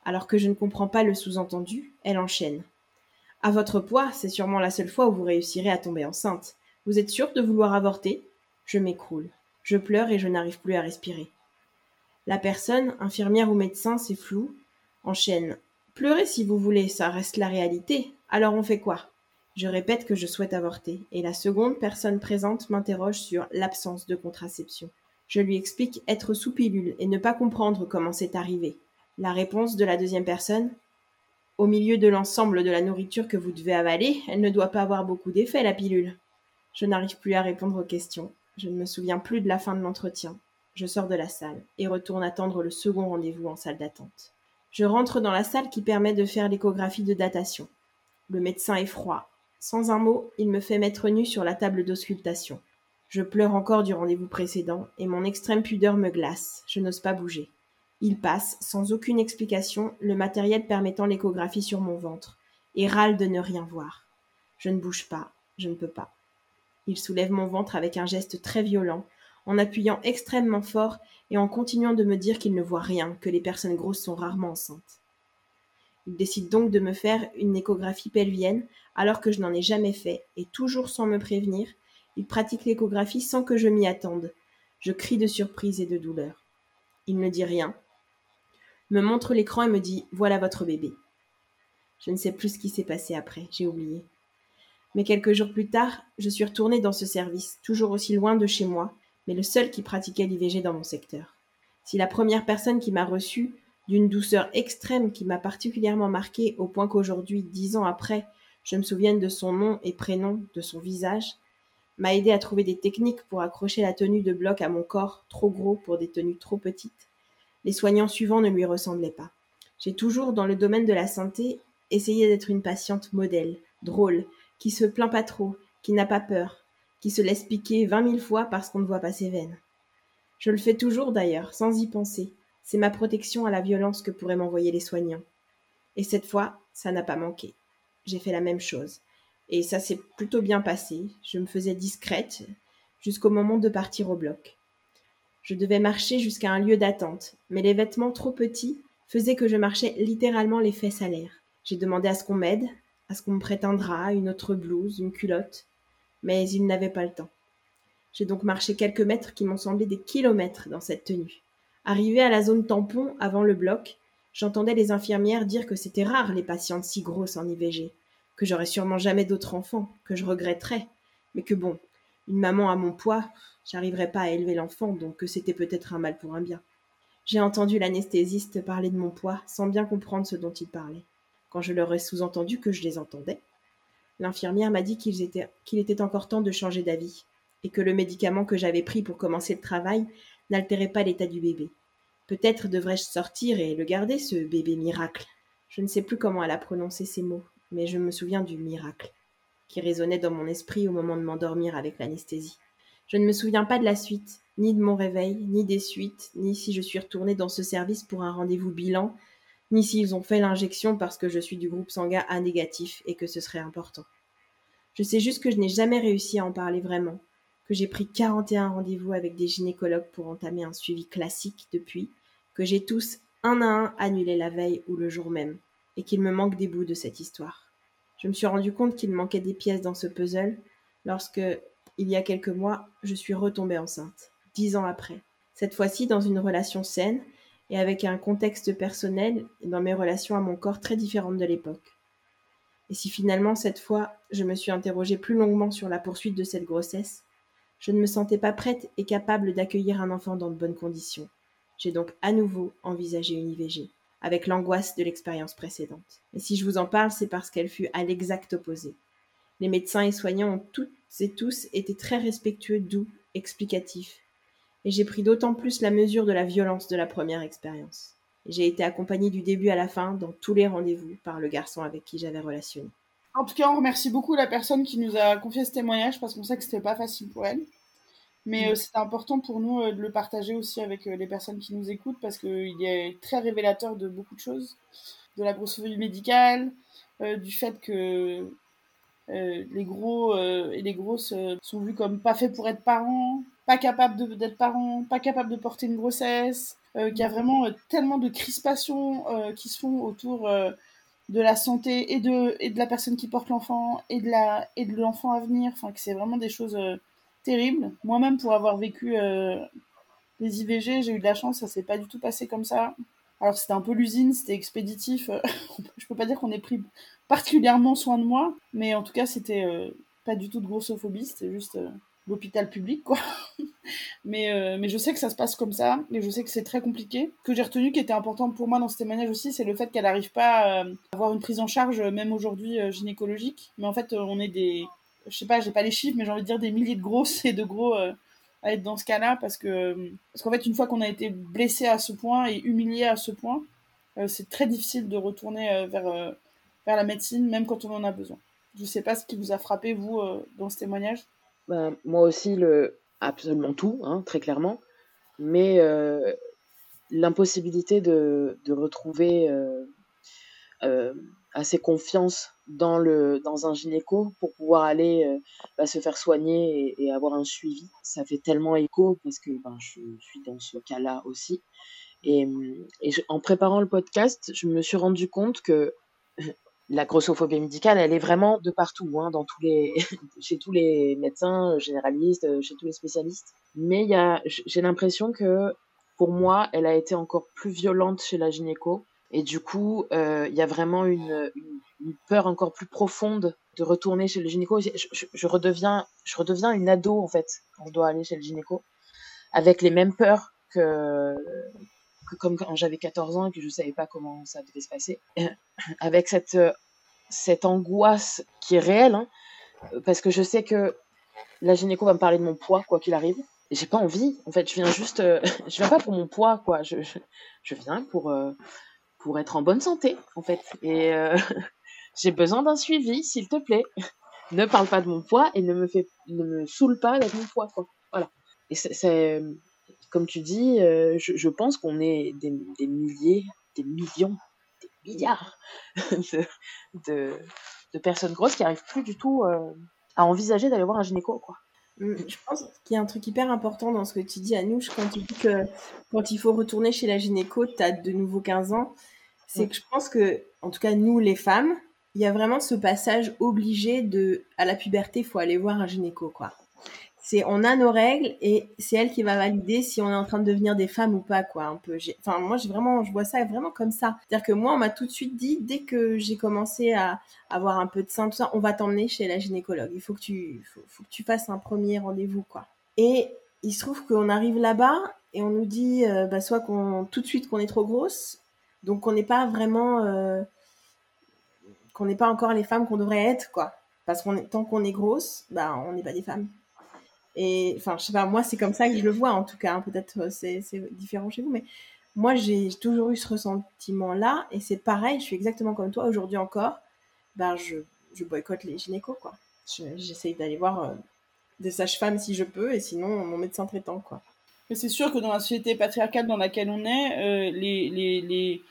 Alors que je ne comprends pas le sous-entendu, elle enchaîne. À votre poids, c'est sûrement la seule fois où vous réussirez à tomber enceinte. Vous êtes sûr de vouloir avorter? Je m'écroule. Je pleure et je n'arrive plus à respirer. La personne, infirmière ou médecin, c'est flou, enchaîne. Pleurez si vous voulez, ça reste la réalité. Alors on fait quoi? Je répète que je souhaite avorter, et la seconde personne présente m'interroge sur l'absence de contraception. Je lui explique être sous pilule et ne pas comprendre comment c'est arrivé. La réponse de la deuxième personne? Au milieu de l'ensemble de la nourriture que vous devez avaler, elle ne doit pas avoir beaucoup d'effet, la pilule. Je n'arrive plus à répondre aux questions. Je ne me souviens plus de la fin de l'entretien. Je sors de la salle et retourne attendre le second rendez-vous en salle d'attente. Je rentre dans la salle qui permet de faire l'échographie de datation. Le médecin est froid. Sans un mot, il me fait mettre nu sur la table d'auscultation. Je pleure encore du rendez-vous précédent et mon extrême pudeur me glace. Je n'ose pas bouger. Il passe, sans aucune explication, le matériel permettant l'échographie sur mon ventre et râle de ne rien voir. Je ne bouge pas, je ne peux pas. Il soulève mon ventre avec un geste très violent, en appuyant extrêmement fort et en continuant de me dire qu'il ne voit rien, que les personnes grosses sont rarement enceintes. Il décide donc de me faire une échographie pelvienne alors que je n'en ai jamais fait, et toujours sans me prévenir, il pratique l'échographie sans que je m'y attende. Je crie de surprise et de douleur. Il ne dit rien, me montre l'écran et me dit Voilà votre bébé. Je ne sais plus ce qui s'est passé après, j'ai oublié. Mais quelques jours plus tard, je suis retournée dans ce service, toujours aussi loin de chez moi, mais le seul qui pratiquait l'IVG dans mon secteur. Si la première personne qui m'a reçue, d'une douceur extrême qui m'a particulièrement marquée au point qu'aujourd'hui, dix ans après, je me souvienne de son nom et prénom, de son visage, m'a aidé à trouver des techniques pour accrocher la tenue de bloc à mon corps, trop gros pour des tenues trop petites. Les soignants suivants ne lui ressemblaient pas. J'ai toujours, dans le domaine de la santé, essayé d'être une patiente modèle, drôle, qui se plaint pas trop, qui n'a pas peur, qui se laisse piquer vingt mille fois parce qu'on ne voit pas ses veines. Je le fais toujours d'ailleurs, sans y penser. C'est ma protection à la violence que pourraient m'envoyer les soignants. Et cette fois, ça n'a pas manqué. J'ai fait la même chose. Et ça s'est plutôt bien passé. Je me faisais discrète jusqu'au moment de partir au bloc. Je devais marcher jusqu'à un lieu d'attente, mais les vêtements trop petits faisaient que je marchais littéralement les fesses à l'air. J'ai demandé à ce qu'on m'aide, à ce qu'on me drap, une autre blouse, une culotte, mais il n'avait pas le temps. J'ai donc marché quelques mètres qui m'ont semblé des kilomètres dans cette tenue. Arrivé à la zone tampon, avant le bloc, j'entendais les infirmières dire que c'était rare les patientes si grosses en IVG, que j'aurais sûrement jamais d'autres enfants, que je regretterais, mais que bon, une maman à mon poids, j'arriverais pas à élever l'enfant, donc que c'était peut-être un mal pour un bien. J'ai entendu l'anesthésiste parler de mon poids sans bien comprendre ce dont il parlait quand je leur ai sous-entendu que je les entendais. L'infirmière m'a dit qu'il était, était encore temps de changer d'avis, et que le médicament que j'avais pris pour commencer le travail n'altérait pas l'état du bébé. Peut-être devrais-je sortir et le garder, ce bébé miracle. Je ne sais plus comment elle a prononcé ces mots, mais je me souviens du miracle, qui résonnait dans mon esprit au moment de m'endormir avec l'anesthésie. Je ne me souviens pas de la suite, ni de mon réveil, ni des suites, ni si je suis retournée dans ce service pour un rendez-vous bilan, ni s'ils ont fait l'injection parce que je suis du groupe sanguin A négatif et que ce serait important. Je sais juste que je n'ai jamais réussi à en parler vraiment, que j'ai pris 41 rendez-vous avec des gynécologues pour entamer un suivi classique depuis, que j'ai tous un à un annulé la veille ou le jour même, et qu'il me manque des bouts de cette histoire. Je me suis rendu compte qu'il manquait des pièces dans ce puzzle lorsque, il y a quelques mois, je suis retombée enceinte, dix ans après. Cette fois-ci dans une relation saine et avec un contexte personnel dans mes relations à mon corps très différentes de l'époque. Et si finalement, cette fois, je me suis interrogée plus longuement sur la poursuite de cette grossesse, je ne me sentais pas prête et capable d'accueillir un enfant dans de bonnes conditions. J'ai donc à nouveau envisagé une IVG, avec l'angoisse de l'expérience précédente. Et si je vous en parle, c'est parce qu'elle fut à l'exact opposé. Les médecins et soignants ont toutes et tous été très respectueux, doux, explicatifs. Et j'ai pris d'autant plus la mesure de la violence de la première expérience. J'ai été accompagnée du début à la fin dans tous les rendez-vous par le garçon avec qui j'avais relationné. En tout cas, on remercie beaucoup la personne qui nous a confié ce témoignage parce qu'on sait que c'était pas facile pour elle. Mais euh, c'est important pour nous euh, de le partager aussi avec euh, les personnes qui nous écoutent parce qu'il est très révélateur de beaucoup de choses, de la grossophobie médicale, du fait que les gros et les grosses sont vus comme pas faits pour être parents, pas capables d'être parents, pas capables de porter une grossesse, qu'il y a vraiment tellement de crispations qui se font autour de la santé et de, la personne qui porte l'enfant et de l'enfant à venir. Enfin, que c'est vraiment des choses euh, terribles. Moi-même, pour avoir vécu euh, les IVG, j'ai eu de la chance, ça s'est pas du tout passé comme ça. Alors c'était un peu l'usine, c'était expéditif. Je peux pas dire qu'on ait pris particulièrement soin de moi, mais en tout cas c'était euh, pas du tout de grossophobie, c'était juste l'hôpital public, quoi. mais, euh, mais je sais que ça se passe comme ça, et je sais que c'est très compliqué. Ce que j'ai retenu qui était important pour moi dans ce témoignage aussi, c'est le fait qu'elle n'arrive pas euh, à avoir une prise en charge, même aujourd'hui, euh, gynécologique. Mais en fait, on est des. Je sais pas, j'ai pas les chiffres, mais j'ai envie de dire des milliers de grosses et de gros à être dans ce cas-là, parce que. Parce qu'en fait, une fois qu'on a été blessé à ce point et humilié à ce point, c'est très difficile de retourner vers, vers la médecine, même quand on en a besoin. Je sais pas ce qui vous a frappé, vous, dans ce témoignage. Ben, moi aussi, le, absolument tout, hein, très clairement. Mais euh, l'impossibilité de, de, retrouver euh, euh, assez confiance dans, le, dans un gynéco pour pouvoir aller euh, bah, se faire soigner et, et, avoir un suivi, ça fait tellement écho parce que ben, je suis dans ce cas-là aussi. Et, et je, en préparant le podcast, je me suis rendu compte que la grossophobie médicale, elle est vraiment de partout, hein, dans tous les, chez tous les médecins généralistes, euh, chez tous les spécialistes. Mais il j'ai l'impression que pour moi, elle a été encore plus violente chez la gynéco. Et du coup, euh, il y a vraiment une, peur encore plus profonde de retourner chez le gynéco. Je, redeviens, je redeviens une ado en fait quand je dois aller chez le gynéco, avec les mêmes peurs que comme quand j'avais 14 ans et que je savais pas comment ça devait se passer, avec cette, cette angoisse qui est réelle, hein, parce que je sais que la gynéco va me parler de mon poids, quoi qu'il arrive. Et j'ai pas envie, en fait, je viens juste, euh, je viens pas pour mon poids, quoi, je, je, viens pour, euh, pour être en bonne santé, en fait. Et euh, j'ai besoin d'un suivi, s'il te plaît. ne parle pas de mon poids et ne me fait, ne me saoule pas avec mon poids, quoi. Voilà. Et c'est, comme tu dis, euh, je, pense qu'on est des, milliers, des millions, des milliards de personnes grosses qui n'arrivent plus du tout euh, à envisager d'aller voir un gynéco. Quoi. Mmh, je pense qu'il y a un truc hyper important dans ce que tu dis, Anouche, quand tu dis que quand il faut retourner chez la gynéco, tu as de nouveau 15 ans. C'est que je pense que, en tout cas, nous, les femmes, il y a vraiment ce passage obligé de, à la puberté, il faut aller voir un gynéco, quoi c'est on a nos règles et c'est elle qui va valider si on est en train de devenir des femmes ou pas quoi un peu. Enfin moi j'ai vraiment je vois ça vraiment comme ça. C'est à dire que moi on m'a tout de suite dit dès que j'ai commencé à avoir un peu de sein tout ça on va t'emmener chez la gynécologue. Il faut que tu faut que tu fasses un premier rendez-vous quoi. Et il se trouve qu'on arrive là-bas et on nous dit euh, bah, soit qu'on tout de suite qu'on est trop grosse donc on n'est pas vraiment euh, qu'on n'est pas encore les femmes qu'on devrait être quoi. Parce qu'on tant qu'on est grosse bah on n'est pas des femmes et enfin, je sais pas, moi, c'est comme ça que je le vois, en tout cas. Hein. Peut-être euh, c'est différent chez vous, mais moi, j'ai toujours eu ce ressentiment-là. Et c'est pareil, je suis exactement comme toi. Aujourd'hui encore, ben, je, je boycotte les gynécos, quoi. J'essaye d'aller voir euh, des sages-femmes si je peux, et sinon, mon médecin traitant, quoi. Mais c'est sûr que dans la société patriarcale dans laquelle on est, euh, les,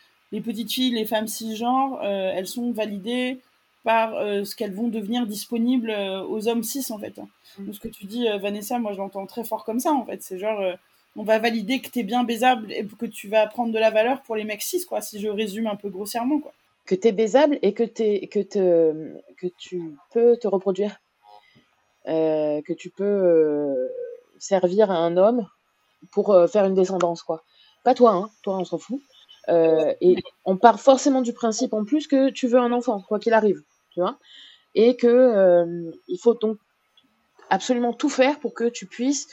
petites filles, les femmes cisgenres, elles sont validées par euh, ce qu'elles vont devenir disponibles euh, aux hommes cis en fait. Mm. Donc ce que tu dis euh, Vanessa, moi je l'entends très fort comme ça en fait. C'est genre on va valider que tu es bien baisable et que tu vas prendre de la valeur pour les mecs cis quoi. Si je résume un peu grossièrement quoi. Que tu es baisable et que, es, que, te, que tu peux te reproduire. que tu peux servir à un homme pour faire une descendance quoi. Pas toi hein, toi on s'en fout. Et on part forcément du principe en plus que tu veux un enfant, quoi qu'il arrive. Et que euh, il faut donc absolument tout faire pour que tu puisses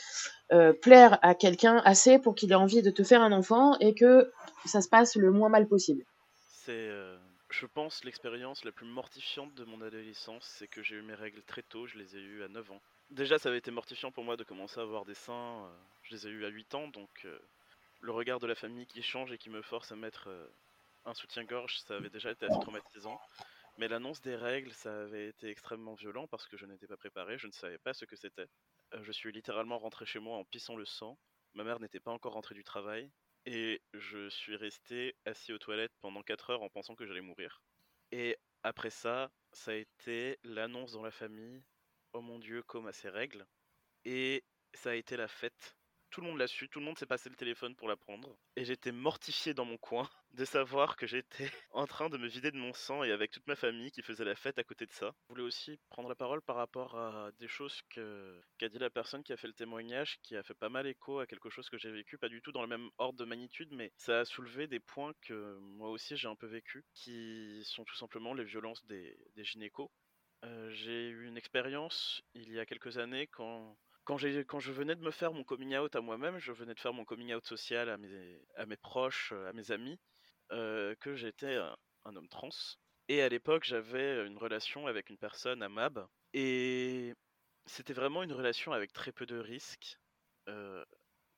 euh, plaire à quelqu'un assez pour qu'il ait envie de te faire un enfant et que ça se passe le moins mal possible. C'est, euh, je pense, l'expérience la plus mortifiante de mon adolescence, c'est que j'ai eu mes règles très tôt, je les ai eues à 9 ans. Déjà, ça avait été mortifiant pour moi de commencer à avoir des seins, je les ai eues à 8 ans, donc le regard de la famille qui change et qui me force à mettre un soutien-gorge, ça avait déjà été assez traumatisant. Mais l'annonce des règles, ça avait été extrêmement violent parce que je n'étais pas préparé, je ne savais pas ce que c'était. Euh, je suis littéralement rentré chez moi en pissant le sang. Ma mère n'était pas encore rentrée du travail et je suis resté assis aux toilettes pendant 4 heures en pensant que j'allais mourir. Et après ça, ça a été l'annonce dans la famille Oh mon dieu, comme à ces règles. Et ça a été la fête. Tout le monde l'a su, tout le monde s'est passé le téléphone pour l'apprendre. Et j'étais mortifié dans mon coin de savoir que j'étais en train de me vider de mon sang et avec toute ma famille qui faisait la fête à côté de ça. Je voulais aussi prendre la parole par rapport à des choses que qu'a dit la personne qui a fait le témoignage, qui a fait pas mal écho à quelque chose que j'ai vécu, pas du tout dans le même ordre de magnitude, mais ça a soulevé des points que moi aussi j'ai un peu vécu, qui sont tout simplement les violences des, des gynécos. Euh, j'ai eu une expérience il y a quelques années quand quand, je venais de me faire mon coming out à moi-même, je venais de faire mon coming out social à mes, proches, à mes amis, euh, que j'étais un, homme trans. Et à l'époque, j'avais une relation avec une personne à. Et c'était vraiment une relation avec très peu de risques. Euh,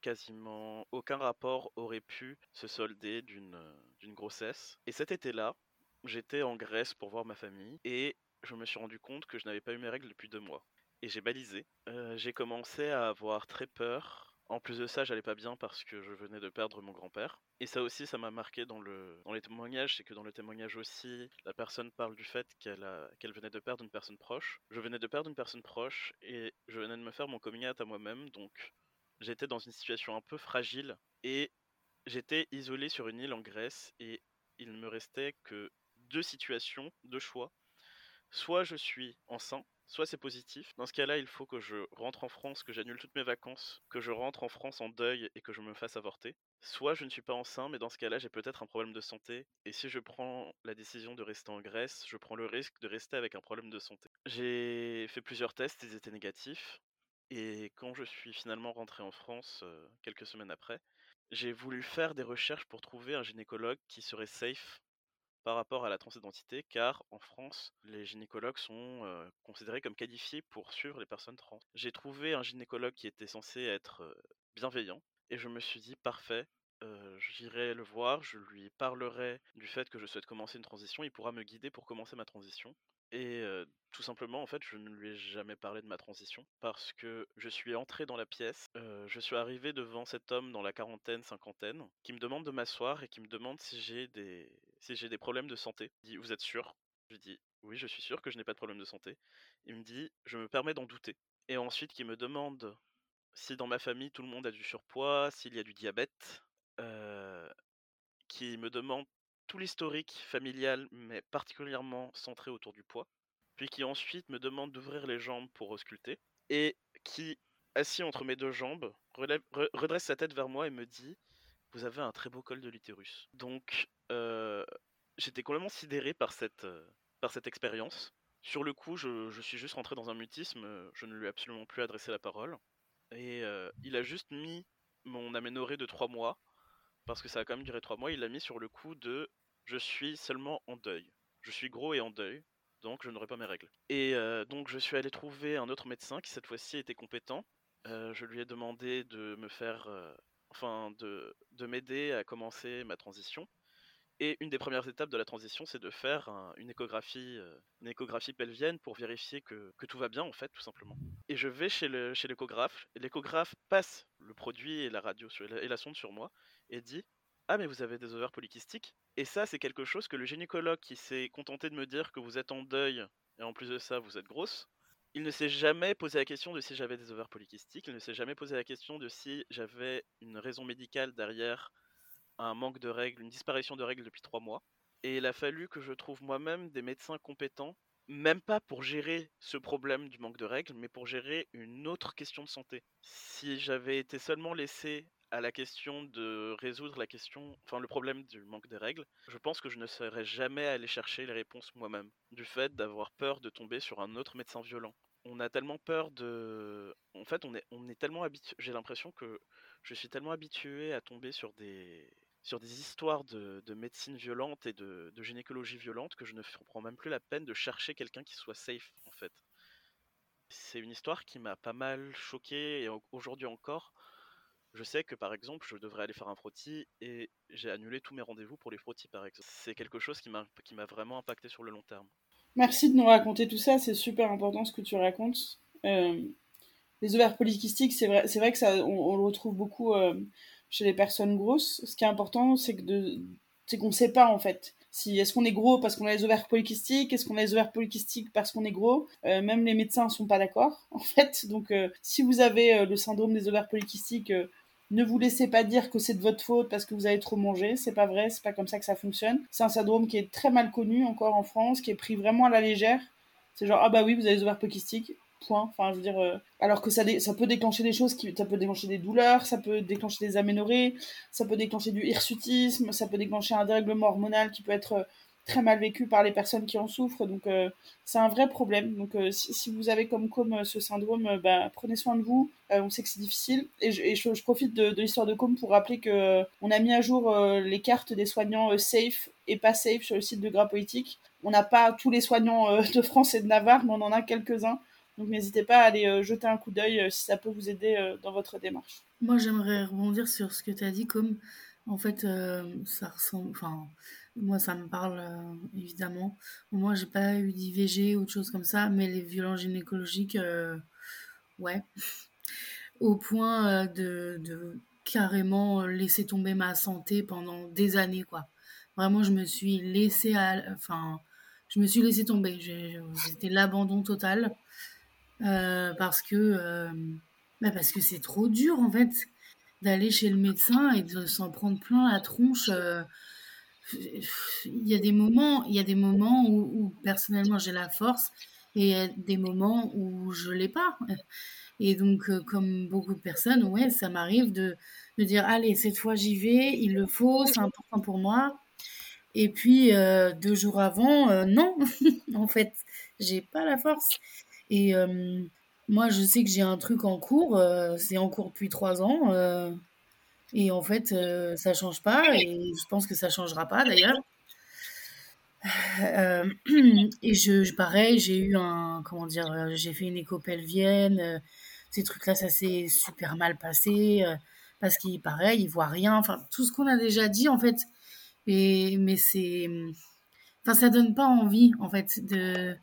quasiment aucun rapport aurait pu se solder d'une grossesse. Et cet été-là, j'étais en Grèce pour voir ma famille. Et je me suis rendu compte que je n'avais pas eu mes règles depuis deux mois et j'ai balisé. Euh, j'ai commencé à avoir très peur. En plus de ça, j'allais pas bien parce que je venais de perdre mon grand-père. Et ça aussi, ça m'a marqué dans, le, dans les témoignages. C'est que dans le témoignage aussi, la personne parle du fait qu'elle a, qu'elle venait de perdre une personne proche. Je venais de perdre une personne proche et je venais de me faire mon coming out à moi-même. Donc j'étais dans une situation un peu fragile et j'étais isolé sur une île en Grèce et il ne me restait que deux situations, deux choix. Soit je suis enceint soit c'est positif. Dans ce cas-là, il faut que je rentre en France, que j'annule toutes mes vacances, que je rentre en France en deuil et que je me fasse avorter. Soit je ne suis pas enceint, mais dans ce cas-là, j'ai peut-être un problème de santé. Et si je prends la décision de rester en Grèce, je prends le risque de rester avec un problème de santé. J'ai fait plusieurs tests, ils étaient négatifs. Et quand je suis finalement rentré en France, euh, quelques semaines après, j'ai voulu faire des recherches pour trouver un gynécologue qui serait safe par rapport à la transidentité, car en France, les gynécologues sont considérés comme qualifiés pour suivre les personnes trans. J'ai trouvé un gynécologue qui était censé être bienveillant, et je me suis dit, parfait, j'irai le voir, je lui parlerai du fait que je souhaite commencer une transition, il pourra me guider pour commencer ma transition. Et tout simplement, en fait, je ne lui ai jamais parlé de ma transition parce que je suis entré dans la pièce, je suis arrivé devant cet homme dans la quarantaine, cinquantaine, qui me demande de m'asseoir et qui me demande si j'ai des, si j'ai des problèmes de santé. Il dit Vous êtes sûr? Je lui dis Oui, je suis sûr que je n'ai pas de problème de santé. Il me dit Je me permets d'en douter. Et ensuite, qui me demande si dans ma famille tout le monde a du surpoids, s'il y a du diabète, euh, qui me demande tout l'historique familial, mais particulièrement centré autour du poids, puis qui ensuite me demande d'ouvrir les jambes pour ausculter, et qui, assis entre mes deux jambes, redresse sa tête vers moi et me dit Vous avez un très beau col de l'utérus. Donc, euh, j'étais complètement sidéré par cette, euh, par cette expérience. Sur le coup, je, je suis juste rentré dans un mutisme, euh, je ne lui ai absolument plus adressé la parole. Et il a juste mis mon aménorrhée de trois mois, parce que ça a quand même duré trois mois, il l'a mis sur le coup de je suis seulement en deuil. Je suis gros et en deuil, donc je n'aurai pas mes règles. Et donc je suis allé trouver un autre médecin qui cette fois-ci était compétent. Je lui ai demandé de me faire, enfin de, de m'aider à commencer ma transition. Et une des premières étapes de la transition, c'est de faire un- une échographie, euh, une échographie pelvienne pour vérifier que, tout va bien en fait, tout simplement. Et je vais chez l'échographe. et L'échographe passe le produit et la radio et la sonde sur moi et dit ah mais vous avez des ovaires polykystiques et ça c'est quelque chose que le gynécologue qui s'est contenté de me dire que vous êtes en deuil et en plus de ça vous êtes grosse il ne s'est jamais posé la question de si j'avais des ovaires polykystiques il ne s'est jamais posé la question de si j'avais une raison médicale derrière un manque de règles une disparition de règles depuis trois mois et il a fallu que je trouve moi-même des médecins compétents même pas pour gérer ce problème du manque de règles, mais pour gérer une autre question de santé. Si j'avais été seulement laissé à la question de résoudre la question, enfin le problème du manque de règles, je pense que je ne serais jamais allé chercher les réponses moi-même, du fait d'avoir peur de tomber sur un autre médecin violent. On a tellement peur de, en fait, on est, on est tellement habitué. J'ai l'impression que je suis tellement habitué à tomber sur des, sur des histoires de, de médecine violente et de gynécologie violente que je ne prends même plus la peine de chercher quelqu'un qui soit safe en fait. C'est une histoire qui m'a pas mal choqué et aujourd'hui encore, je sais que par exemple, je devrais aller faire un frottis et j'ai annulé tous mes rendez-vous pour les frottis par exemple. C'est quelque chose qui m'a vraiment impacté sur le long terme. Merci de nous raconter tout ça, c'est super important ce que tu racontes. Euh, les ovaires polykystiques, c'est vrai, vrai que ça, on, le retrouve beaucoup euh, chez les personnes grosses. Ce qui est important, c'est qu'on sait pas en fait. Si est-ce qu'on est gros parce qu'on a les ovaires polykystiques, est-ce qu'on a les ovaires polykystiques parce qu'on est gros? Euh, Même les médecins sont pas d'accord en fait. Donc euh, si vous avez euh, le syndrome des ovaires polykystiques, ne vous laissez pas dire que c'est de votre faute parce que vous avez trop mangé. C'est pas vrai, c'est pas comme ça que ça fonctionne. C'est un syndrome qui est très mal connu encore en France, qui est pris vraiment à la légère. C'est genre ah bah oui vous avez les ovaires polykystiques, point. Enfin, je veux dire, euh, alors que ça, ça peut déclencher des choses, ça peut déclencher des douleurs, ça peut déclencher des aménorrhées, ça peut déclencher du hirsutisme, ça peut déclencher un dérèglement hormonal qui peut être euh, très mal vécu par les personnes qui en souffrent. Donc, euh, c'est un vrai problème. Donc, si, vous avez comme com ce syndrome, bah, prenez soin de vous. on sait que c'est difficile. Et je, profite de, l'histoire de com pour rappeler que on a mis à jour les cartes des soignants safe et pas safe sur le site de Gras Politique. On n'a pas tous les soignants de France et de Navarre, mais on en a quelques-uns. Donc n'hésitez pas à aller euh, jeter un coup d'œil euh, si ça peut vous aider euh, dans votre démarche. Moi j'aimerais rebondir sur ce que tu as dit, comme en fait ça ressemble, enfin moi ça me parle évidemment. Moi j'ai pas eu d'IVG ou de choses comme ça, mais les violences gynécologiques, ouais, au point de, carrément laisser tomber ma santé pendant des années quoi. Vraiment je me suis laissé enfin je me suis laissé tomber. C'était l'abandon total. Euh, parce que euh, bah parce que c'est trop dur en fait d'aller chez le médecin et de s'en prendre plein la tronche. Euh, il y a des moments, il y a des moments où, personnellement j'ai la force et il y a des moments où je l'ai pas. Et donc, comme beaucoup de personnes, ouais, ça m'arrive de, de dire allez cette fois j'y vais, il le faut, c'est important pour moi. Et puis deux jours avant, non, en fait, j'ai pas la force. Et euh, moi, je sais que j'ai un truc en cours, euh, c'est en cours depuis trois ans. Euh, et en fait, ça change pas. Et je pense que ça changera pas d'ailleurs. et je, pareil, j'ai eu un, comment dire, j'ai fait une écho pelvienne. ces trucs-là, ça s'est super mal passé parce qu'il pareil, il voit rien. Enfin, tout ce qu'on a déjà dit en fait. Et mais c'est, enfin, ça donne pas envie en fait de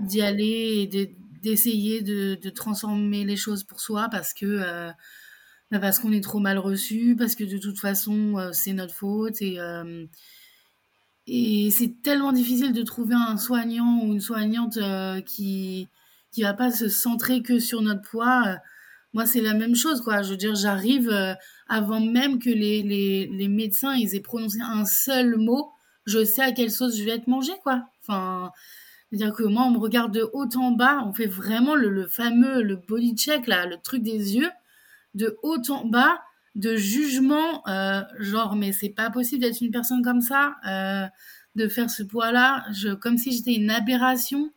d'y aller et de, d'essayer de, de, transformer les choses pour soi parce que euh, bah, parce qu'on est trop mal reçu, parce que de toute façon euh, c'est notre faute et euh, et c'est tellement difficile de trouver un soignant ou une soignante qui qui va pas se centrer que sur notre poids. Moi, c'est la même chose, quoi. Je veux dire, j'arrive avant même que les, les, les, médecins ils aient prononcé un seul mot, je sais à quelle sauce je vais être mangée, quoi. Enfin, c'est-à-dire que moi, on me regarde de haut en bas, on fait vraiment le, fameux, le body check, là, le truc des yeux, de haut en bas, de jugement, euh, genre, mais c'est pas possible d'être une personne comme ça, euh, de faire ce poids-là, comme si j'étais une aberration.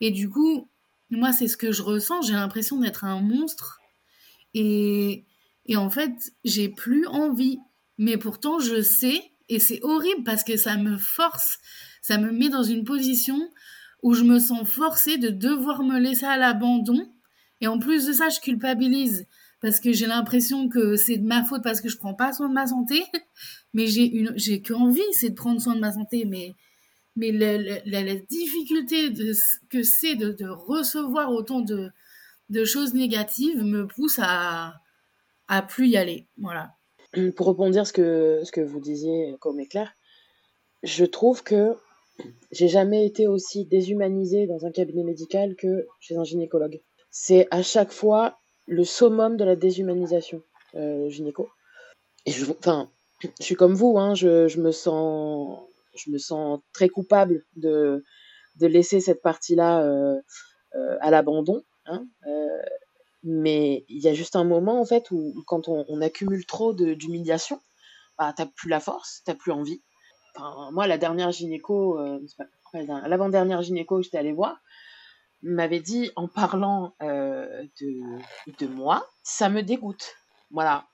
Et du coup, moi, c'est ce que je ressens, j'ai l'impression d'être un monstre. Et, et en fait, j'ai plus envie. Mais pourtant, je sais, et c'est horrible parce que ça me force, ça me met dans une position où je me sens forcée de devoir me laisser à l'abandon. Et en plus de ça, je culpabilise parce que j'ai l'impression que c'est de ma faute parce que je prends pas soin de ma santé. Mais j'ai une, j'ai qu'envie, c'est de prendre soin de ma santé. Mais, mais la, la, difficulté que c'est de, de, recevoir autant de, de choses négatives me pousse à, à plus y aller. Voilà. Pour rebondir ce que, ce que vous disiez comme éclair, je trouve que j'ai jamais été aussi déshumanisée dans un cabinet médical que chez un gynécologue. C'est à chaque fois le summum de la déshumanisation euh, gynéco. Je, enfin, je suis comme vous, hein, je, me sens, je me sens très coupable de, de laisser cette partie-là euh, euh, à l'abandon. Hein, euh, Mais il y a juste un moment, en fait, où, quand on, accumule trop d'humiliation, bah, t'as plus la force, t'as plus envie. Enfin, moi, la dernière gynéco, euh, l'avant-dernière gynéco que j'étais allée voir, m'avait dit en parlant euh, de, de moi, ça me dégoûte. Voilà.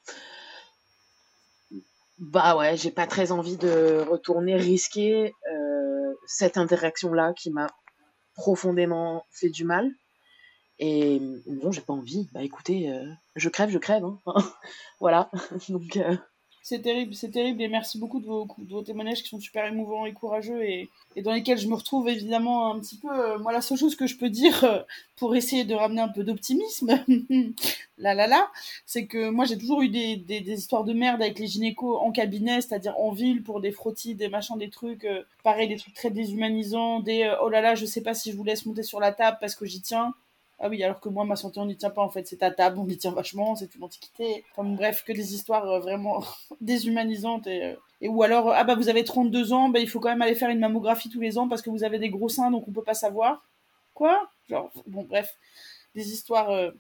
Bah ouais, j'ai pas très envie de retourner risquer euh, cette interaction-là qui m'a profondément fait du mal. Et bon, j'ai pas envie. Bah écoutez, je crève, je crève. Hein. voilà. Donc. Euh, c'est terrible, c'est terrible et merci beaucoup de vos, de vos, témoignages qui sont super émouvants et courageux et, dans lesquels je me retrouve évidemment un petit peu. Euh, moi, la seule chose que je peux dire pour essayer de ramener un peu d'optimisme, là là là, c'est que moi j'ai toujours eu des, histoires de merde avec les gynécos en cabinet, c'est-à-dire en ville pour des frottis, des machins, des trucs, pareil, des trucs très déshumanisants, des oh là là, je sais pas si je vous laisse monter sur la table parce que j'y tiens. Ah oui, alors que moi, ma santé, on n'y tient pas, en fait. C'est ta table, on y tient vachement, c'est une antiquité. Enfin, bref, que des histoires euh, vraiment déshumanisantes. Et, euh, et, ou alors, ah bah, vous avez 32 ans, bah, il faut quand même aller faire une mammographie tous les ans parce que vous avez des gros seins, donc on peut pas savoir. Quoi? Genre, bon, bref. Des histoires euh,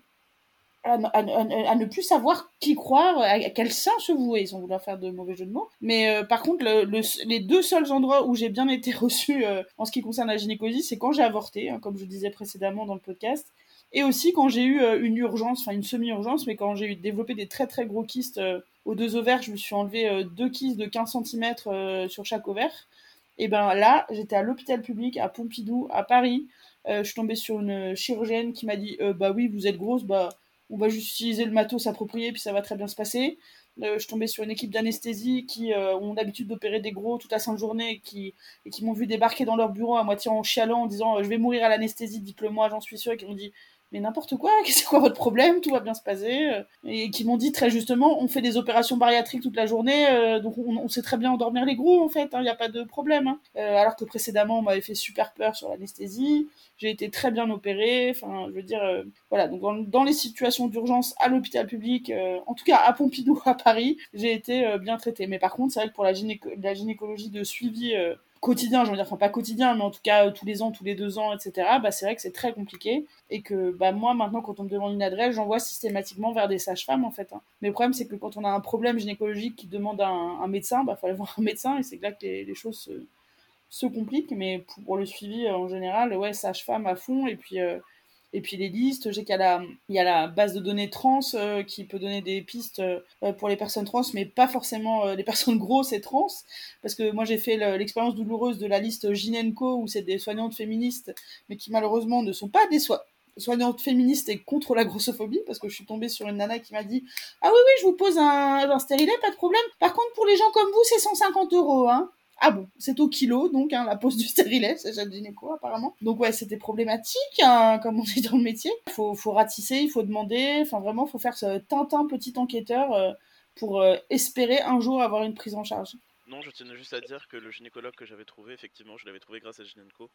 à, ne plus savoir qui croire, à, quel sein se vouer, sans vouloir faire de mauvais jeux de mots. Mais par contre, les deux seuls endroits où j'ai bien été reçue en ce qui concerne la gynécologie, c'est quand j'ai avorté, hein, comme je disais précédemment dans le podcast, et aussi quand j'ai eu euh, une urgence, enfin une semi-urgence, mais quand j'ai eu développé des très très gros kystes euh, aux deux ovaires, je me suis enlevé euh, deux kystes de 15 cm sur chaque ovaire. Et ben là, j'étais à l'hôpital public à Pompidou, à Paris. je suis tombée sur une chirurgienne qui m'a dit Bah oui, vous êtes grosse, bah on va juste utiliser le matos approprié, puis ça va très bien se passer. je suis tombée sur une équipe d'anesthésie qui ont l'habitude d'opérer des gros toute la sainte journée et qui, qui m'ont vu débarquer dans leur bureau à moitié en chialant en disant Je vais mourir à l'anesthésie, dites-le moi, j'en suis sûre. Et qui m'ont dit mais n'importe quoi, c'est quoi votre problème, tout va bien se passer. Euh, et qui m'ont dit très justement, on fait des opérations bariatriques toute la journée, euh, donc on, sait très bien endormir les gros en fait, il hein, n'y a pas de problème. Hein. Euh, alors que précédemment, on m'avait fait super peur sur l'anesthésie, j'ai été très bien opérée, enfin je veux dire, voilà, donc dans, les situations d'urgence à l'hôpital public, en tout cas à Pompidou, à Paris, j'ai été bien traitée. Mais par contre, c'est vrai que pour la, la gynécologie de suivi quotidien, je veux dire, enfin pas quotidien, mais en tout cas euh, tous les ans, tous les deux ans, etc., bah, c'est vrai que c'est très compliqué et que bah, moi maintenant quand on me demande une adresse, j'envoie systématiquement vers des sages-femmes en fait. Hein. Mais le problème c'est que quand on a un problème gynécologique qui demande un, médecin, bah faut aller voir un médecin et c'est là que les, choses se, compliquent. Mais pour, le suivi euh, en général, ouais, sage-femme à fond et puis euh, et puis les listes, j'ai qu'il y, a la, base de données trans euh, qui peut donner des pistes euh, pour les personnes trans, mais pas forcément euh, les personnes grosses et trans. Parce que moi j'ai fait l'expérience douloureuse de la liste Ginenco, où c'est des soignantes féministes, mais qui malheureusement ne sont pas des soignantes féministes et contre la grossophobie, parce que je suis tombée sur une nana qui m'a dit Ah oui, oui, je vous pose un, un stérilet, pas de problème. Par contre, pour les gens comme vous, c'est 150 euros. Hein. Ah bon, c'est au kilo, donc hein, la pose du stérilet, c'est Jeanne Gynéco apparemment. Donc ouais, c'était problématique, hein, comme on dit dans le métier. Il faut, faut ratisser, il faut demander, enfin vraiment, il faut faire ce tintin petit enquêteur euh, pour euh, espérer un jour avoir une prise en charge. Non, je tenais juste à dire que le gynécologue que j'avais trouvé, effectivement, je l'avais trouvé grâce à Gynéco,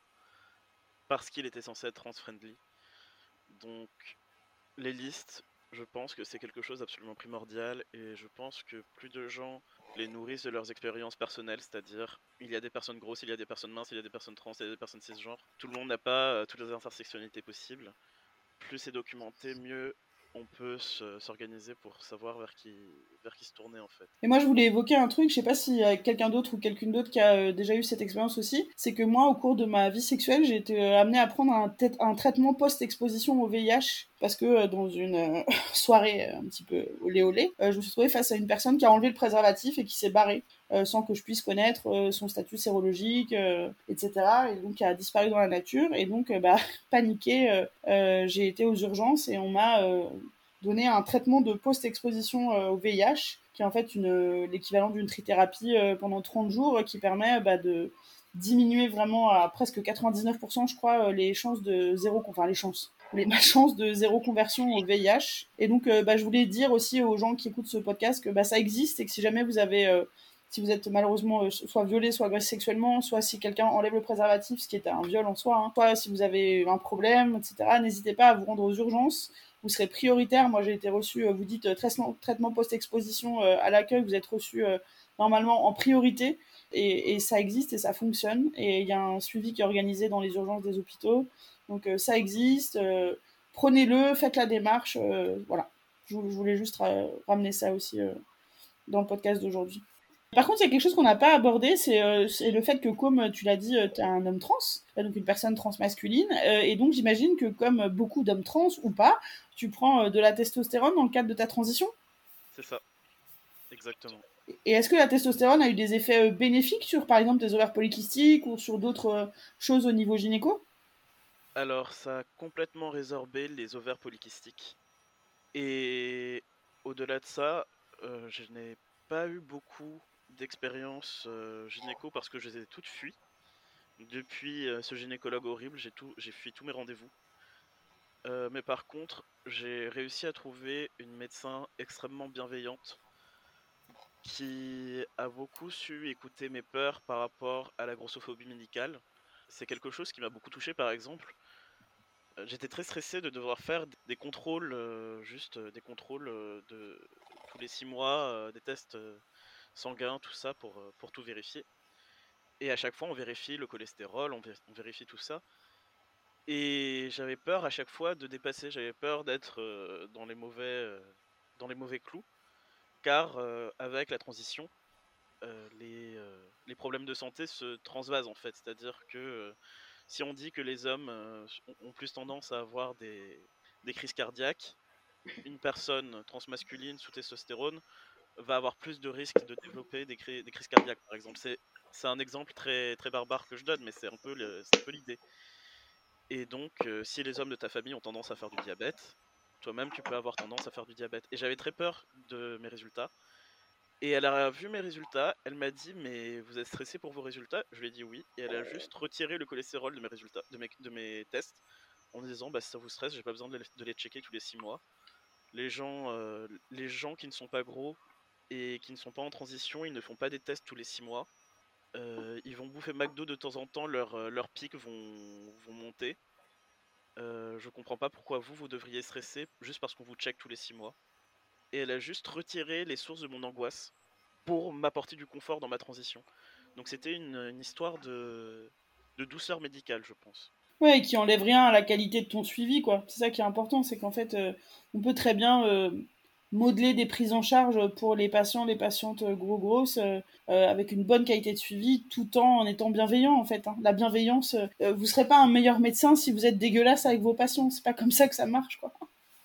parce qu'il était censé être trans-friendly. Donc, les listes, je pense que c'est quelque chose d'absolument primordial et je pense que plus de gens les nourrissent de leurs expériences personnelles, c'est-à-dire il y a des personnes grosses, il y a des personnes minces, il y a des personnes trans, il y a des personnes cisgenres. Tout le monde n'a pas euh, toutes les intersectionnalités possibles. Plus c'est documenté, mieux on peut s'organiser pour savoir vers qui, se tourner en fait. Et moi je voulais évoquer un truc, je sais pas si y a quelqu'un d'autre ou quelqu'une d'autre qui a euh, déjà eu cette expérience aussi, c'est que moi au cours de ma vie sexuelle j'ai été euh, amenée à prendre un, un traitement post-exposition au VIH parce que euh, dans une soirée un petit peu olé olé, je me suis trouvée face à une personne qui a enlevé le préservatif et qui s'est barrée. Sans que je puisse connaître son statut sérologique, etc. Et donc qui a disparu dans la nature. Et donc, bah, paniqué, j'ai été aux urgences et on m'a donner un traitement de post-exposition euh, au VIH, qui est en fait l'équivalent d'une trithérapie euh, pendant 30 jours, euh, qui permet bah, de diminuer vraiment à presque 99%, je crois, les chances de zéro, enfin les chances, les de zéro conversion au VIH. Et donc, bah, je voulais dire aussi aux gens qui écoutent ce podcast que bah, ça existe et que si jamais vous avez, si vous êtes malheureusement soit violé, soit agressé sexuellement, soit si quelqu'un enlève le préservatif, ce qui est un viol en soi, hein, soit si vous avez un problème, etc., n'hésitez pas à vous rendre aux urgences vous serez prioritaire. Moi, j'ai été reçu, euh, vous dites euh, traitement, post-exposition euh, à l'accueil, vous êtes reçu normalement en priorité. Et, ça existe et ça fonctionne. Et il y a un suivi qui est organisé dans les urgences des hôpitaux. Donc ça existe. prenez-le, faites la démarche. voilà. Je, voulais juste ramener ça aussi dans le podcast d'aujourd'hui. Par contre, il y a quelque chose qu'on n'a pas abordé, c'est le fait que, comme tu l'as dit, tu es un homme trans, donc une personne transmasculine, et donc j'imagine que, comme beaucoup d'hommes trans ou pas, tu prends de la testostérone dans le cadre de ta transition C'est ça, exactement. Et est-ce que la testostérone a eu des effets bénéfiques sur, par exemple, des ovaires polykystiques ou sur d'autres choses au niveau gynéco? Alors, ça a complètement résorbé les ovaires polykystiques. Et au-delà de ça, je n'ai pas eu beaucoup d'expériences gynéco parce que je les ai toutes fuies. Depuis ce gynécologue horrible, j'ai tout, j'ai fui tous mes rendez-vous. mais par contre, j'ai réussi à trouver une médecin extrêmement bienveillante qui a beaucoup su écouter mes peurs par rapport à la grossophobie médicale. C'est quelque chose qui m'a beaucoup touché par exemple. Euh, j'étais très stressé de devoir faire des contrôles, euh, juste euh, des contrôles de tous les six mois, des tests sanguins, tout ça pour, pour tout vérifier. Et à chaque fois, on vérifie le cholestérol, on, vérifie tout ça. Et j'avais peur à chaque fois de dépasser, j'avais peur d'être dans les mauvais, dans les mauvais clous car euh, avec la transition, euh, euh, les, problèmes de santé se transvasent en fait. C'est-à-dire que si on dit que les hommes ont plus tendance à avoir des, crises cardiaques, une personne transmasculine sous testostérone va avoir plus de risques de développer des, crises cardiaques, par exemple. C'est, un exemple très, très barbare que je donne, mais c'est un peu, l'idée. Et donc, si les hommes de ta famille ont tendance à faire du diabète, toi-même, tu peux avoir tendance à faire du diabète. Et j'avais très peur de mes résultats. Et elle a vu mes résultats, elle m'a dit mais vous êtes stressé pour vos résultats? Je lui ai dit oui, et elle a juste retiré le cholestérol de mes résultats, de mes, de mes tests, en disant bah si ça vous stresse, j'ai pas besoin de les, checker tous les 6 mois. Les gens, euh, les gens qui ne sont pas gros qui ne sont pas en transition, ils ne font pas des tests tous les 6 mois. Euh, ils vont bouffer McDo de temps en temps, leurs leur pics vont, vont monter. Euh, je comprends pas pourquoi vous, vous devriez stresser juste parce qu'on vous check tous les 6 mois. Et elle a juste retiré les sources de mon angoisse pour m'apporter du confort dans ma transition. Donc c'était une, histoire de, douceur médicale, je pense. Ouais, qui enlève rien à la qualité de ton suivi, quoi. C'est ça qui est important, c'est qu'en fait, euh, on peut très bien euh, modeler des prises en charge pour les patients, les patientes gros grosses, euh, euh, avec une bonne qualité de suivi, tout en étant bienveillant en fait. Hein. La bienveillance, euh, vous serez pas un meilleur médecin si vous êtes dégueulasse avec vos patients. C'est pas comme ça que ça marche quoi.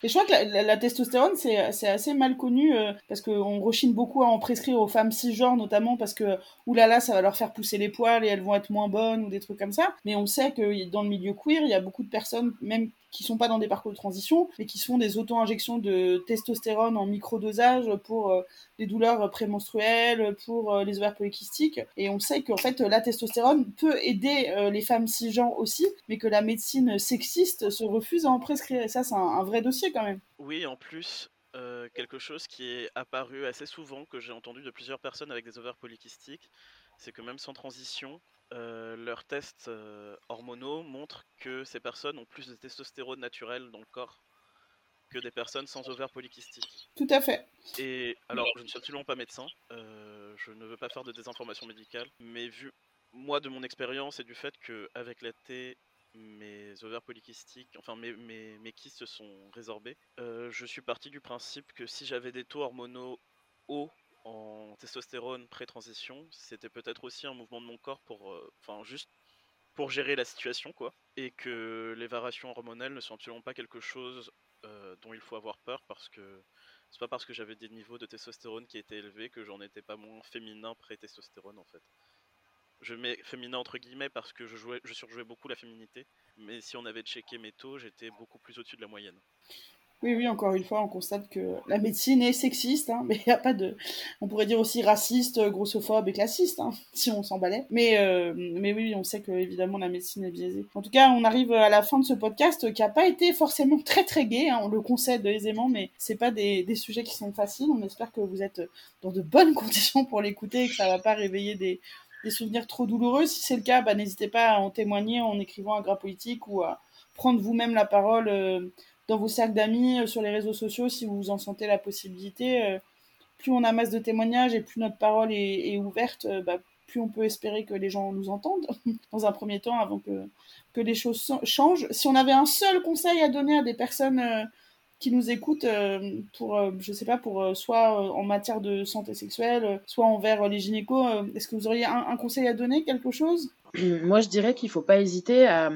Et je crois que la, testostérone, c'est assez mal connu euh, parce qu'on rechigne beaucoup à en prescrire aux femmes cisgenres, notamment parce que, oulala, ça va leur faire pousser les poils et elles vont être moins bonnes ou des trucs comme ça. Mais on sait que dans le milieu queer, il y a beaucoup de personnes, même qui sont pas dans des parcours de transition, mais qui se font des auto-injections de testostérone en microdosage pour euh, les douleurs prémenstruelles, pour euh, les ovaires polykystiques. Et on sait qu'en fait, la testostérone peut aider euh, les femmes cisgenres aussi, mais que la médecine sexiste se refuse à en prescrire. Et ça, c'est un, vrai dossier quand même. Oui, en plus, quelque chose qui est apparu assez souvent, que j'ai entendu de plusieurs personnes avec des ovaires polykystiques, c'est que même sans transition, euh, leurs tests euh, hormonaux montrent que ces personnes ont plus de testostérone naturel dans le corps que des personnes sans ovaires polykystiques. Tout à fait. Et alors, je ne suis absolument pas médecin, euh, je ne veux pas faire de désinformation médicale, mais vu moi de mon expérience et du fait qu'avec la T, mes ovaires polykystiques, enfin mes, mes, mes kystes sont résorbés, je suis parti du principe que si j'avais des taux hormonaux hauts en testostérone pré-transition, c'était peut-être aussi un mouvement de mon corps pour, euh, enfin juste pour gérer la situation quoi, et que les variations hormonales ne sont absolument pas quelque chose euh, dont il faut avoir peur parce que c'est pas parce que j'avais des niveaux de testostérone qui étaient élevés que j'en étais pas moins féminin pré-testostérone en fait. Je mets féminin entre guillemets parce que je, jouais, je surjouais beaucoup la féminité, mais si on avait checké mes taux, j'étais beaucoup plus au-dessus de la moyenne. Oui, oui, encore une fois, on constate que la médecine est sexiste, hein, mais il n'y a pas de. On pourrait dire aussi raciste, grossophobe et classiste, hein, si on s'emballait. Mais, euh, mais oui, on sait que évidemment la médecine est biaisée. En tout cas, on arrive à la fin de ce podcast qui n'a pas été forcément très très gai, hein, on le concède aisément, mais c'est pas des, sujets qui sont faciles. On espère que vous êtes dans de bonnes conditions pour l'écouter et que ça va pas réveiller des, des souvenirs trop douloureux. Si c'est le cas, bah, n'hésitez pas à en témoigner en écrivant un gras politique ou à prendre vous-même la parole. Euh, dans vos cercles d'amis, euh, sur les réseaux sociaux, si vous en sentez la possibilité. Euh, plus on amasse de témoignages et plus notre parole est, ouverte, euh, bah, plus on peut espérer que les gens nous entendent dans un premier temps avant que, que les choses changent. Si on avait un seul conseil à donner à des personnes qui nous écoutent pour, je sais pas, pour soit en matière de santé sexuelle, soit envers les gynécos, est-ce que vous auriez un, conseil à donner, quelque chose? Moi, je dirais qu'il faut pas hésiter à,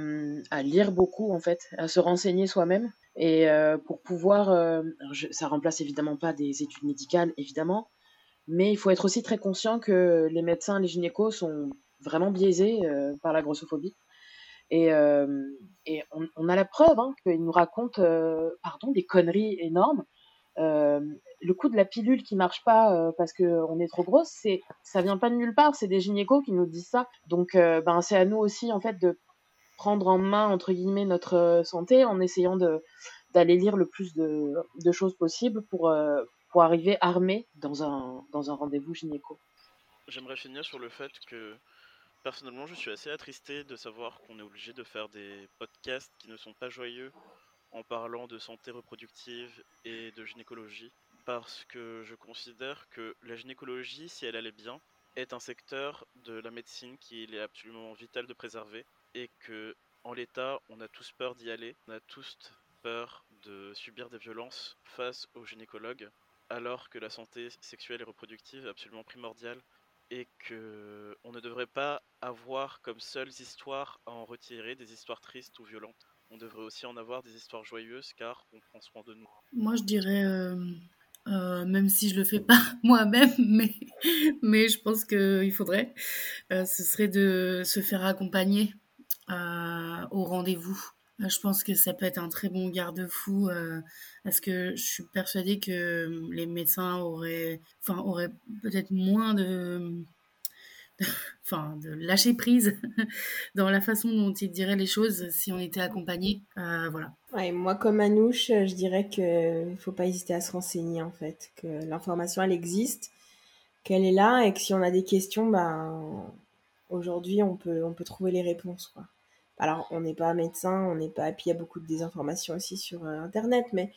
à, lire beaucoup, en fait, à se renseigner soi-même. Et pour pouvoir, ça remplace évidemment pas des études médicales, évidemment, mais il faut être aussi très conscient que les médecins, les gynécos sont vraiment biaisés par la grossophobie. Et, et on, a la preuve hein, qu'ils nous racontent pardon, des conneries énormes. le coup de la pilule qui marche pas parce qu'on est trop grosse, c'est ça vient pas de nulle part, c'est des gynécos qui nous disent ça. Donc ben c'est à nous aussi en fait de prendre en main entre guillemets notre santé en essayant de d'aller lire le plus de, de choses possibles pour pour arriver armé dans un, dans un rendez-vous gynéco. J'aimerais finir sur le fait que personnellement je suis assez attristé de savoir qu'on est obligé de faire des podcasts qui ne sont pas joyeux en parlant de santé reproductive et de gynécologie parce que je considère que la gynécologie, si elle allait bien, est un secteur de la médecine qu'il est absolument vital de préserver et que en l'état, on a tous peur d'y aller, on a tous peur de subir des violences face aux gynécologues alors que la santé sexuelle et reproductive est absolument primordiale et que on ne devrait pas avoir comme seules histoires à en retirer des histoires tristes ou violentes. On devrait aussi en avoir des histoires joyeuses car on prend soin de nous. Moi je dirais, euh, euh, même si je le fais pas moi-même, mais, je pense qu'il faudrait, euh, ce serait de se faire accompagner au rendez-vous euh, je pense que ça peut être un très bon garde-fou euh, parce que je suis persuadée que les médecins auraient, enfin, auraient peut-être moins de, enfin, de lâcher prise dans la façon dont ils diraient les choses si on était accompagné. Euh, voilà. Moi, comme Anouche, je dirais qu'il ne faut pas hésiter à se renseigner en fait, que l'information elle existe, qu'elle est là et que si on a des questions, ben, aujourd'hui on peut, on peut trouver les réponses. Alors, on n'est pas médecin, on n'est pas. Puis il y a beaucoup de désinformation aussi sur euh, Internet, mais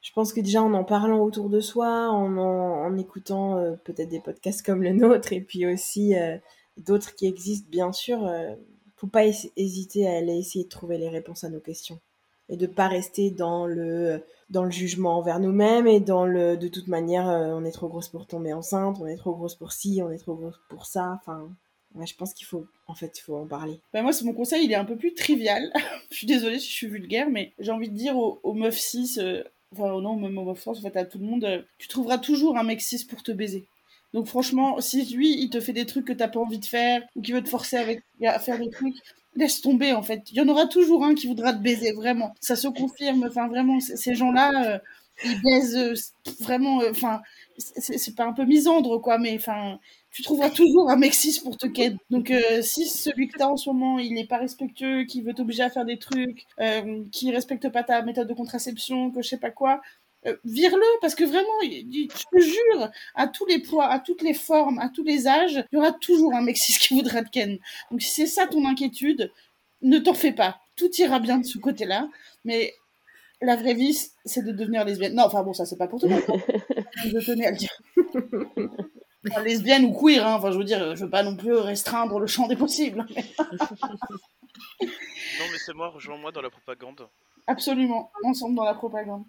je pense que déjà en en parlant autour de soi, en, en, écoutant euh, peut-être des podcasts comme le nôtre, et puis aussi euh, d'autres qui existent, bien sûr, ne faut pas hésiter à aller essayer de trouver les réponses à nos questions. Et de pas rester dans le, dans le jugement envers nous-mêmes et dans le de toute manière, on est trop grosse pour tomber enceinte, on est trop grosse pour ci, on est trop grosse pour ça. Enfin, je pense qu'il faut, en fait, faut en parler. Ben moi, mon conseil, il est un peu plus trivial. je suis désolée si je suis vulgaire, mais j'ai envie de dire aux, meufs 6, euh, enfin non, même aux meufs 6, en fait, à tout le monde, euh, tu trouveras toujours un mec 6 pour te baiser. Donc franchement, si lui, il te fait des trucs que t'as pas envie de faire, ou qui veut te forcer avec, à faire des trucs, laisse tomber, en fait. Il y en aura toujours un qui voudra te baiser, vraiment. Ça se confirme, enfin, vraiment, ces gens-là, euh, ils baisent vraiment, enfin, c'est pas un peu misandre, quoi, mais enfin, tu trouveras toujours un mec 6 pour te ken. Donc euh, si celui que t'as en ce moment, il n'est pas respectueux, qui veut t'obliger à faire des trucs, euh, qui respecte pas ta méthode de contraception, que je sais pas quoi, euh, vire-le parce que vraiment, je te jure, à tous les poids, à toutes les formes, à tous les âges, il y aura toujours un mec 6 qui voudra te ken. Donc si c'est ça ton inquiétude, ne t'en fais pas. Tout ira bien de ce côté-là, mais la vraie vie, c'est de devenir lesbienne. Non, enfin bon, ça c'est pas pour tout le monde. je tenais à le dire. lesbienne ou queer, hein. enfin je veux dire, je veux pas non plus restreindre le champ des possibles. non mais c'est moi, rejoins-moi dans la propagande. Absolument, ensemble dans la propagande.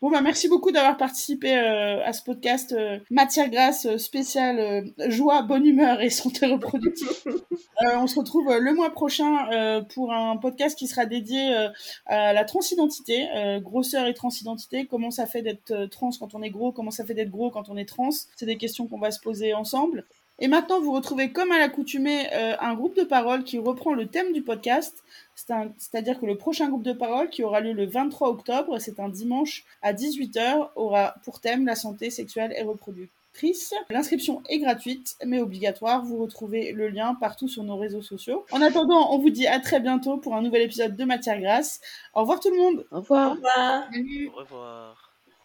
Bon, bah, merci beaucoup d'avoir participé euh, à ce podcast euh, Matière grasse euh, spéciale joie, bonne humeur et santé reproductive. on se retrouve le mois prochain pour un podcast qui sera dédié à la transidentité, grosseur et transidentité, comment ça fait d'être trans quand on est gros, comment ça fait d'être gros quand on est trans. C'est des questions qu'on va se poser ensemble. Et maintenant, vous retrouvez comme à l'accoutumée un groupe de parole qui reprend le thème du podcast c'est-à-dire que le prochain groupe de parole, qui aura lieu le 23 octobre, c'est un dimanche à 18h, aura pour thème la santé sexuelle et reproductrice. L'inscription est gratuite, mais obligatoire. Vous retrouvez le lien partout sur nos réseaux sociaux. En attendant, on vous dit à très bientôt pour un nouvel épisode de Matière Grasse. Au revoir tout le monde. Au revoir. Au revoir. Au revoir.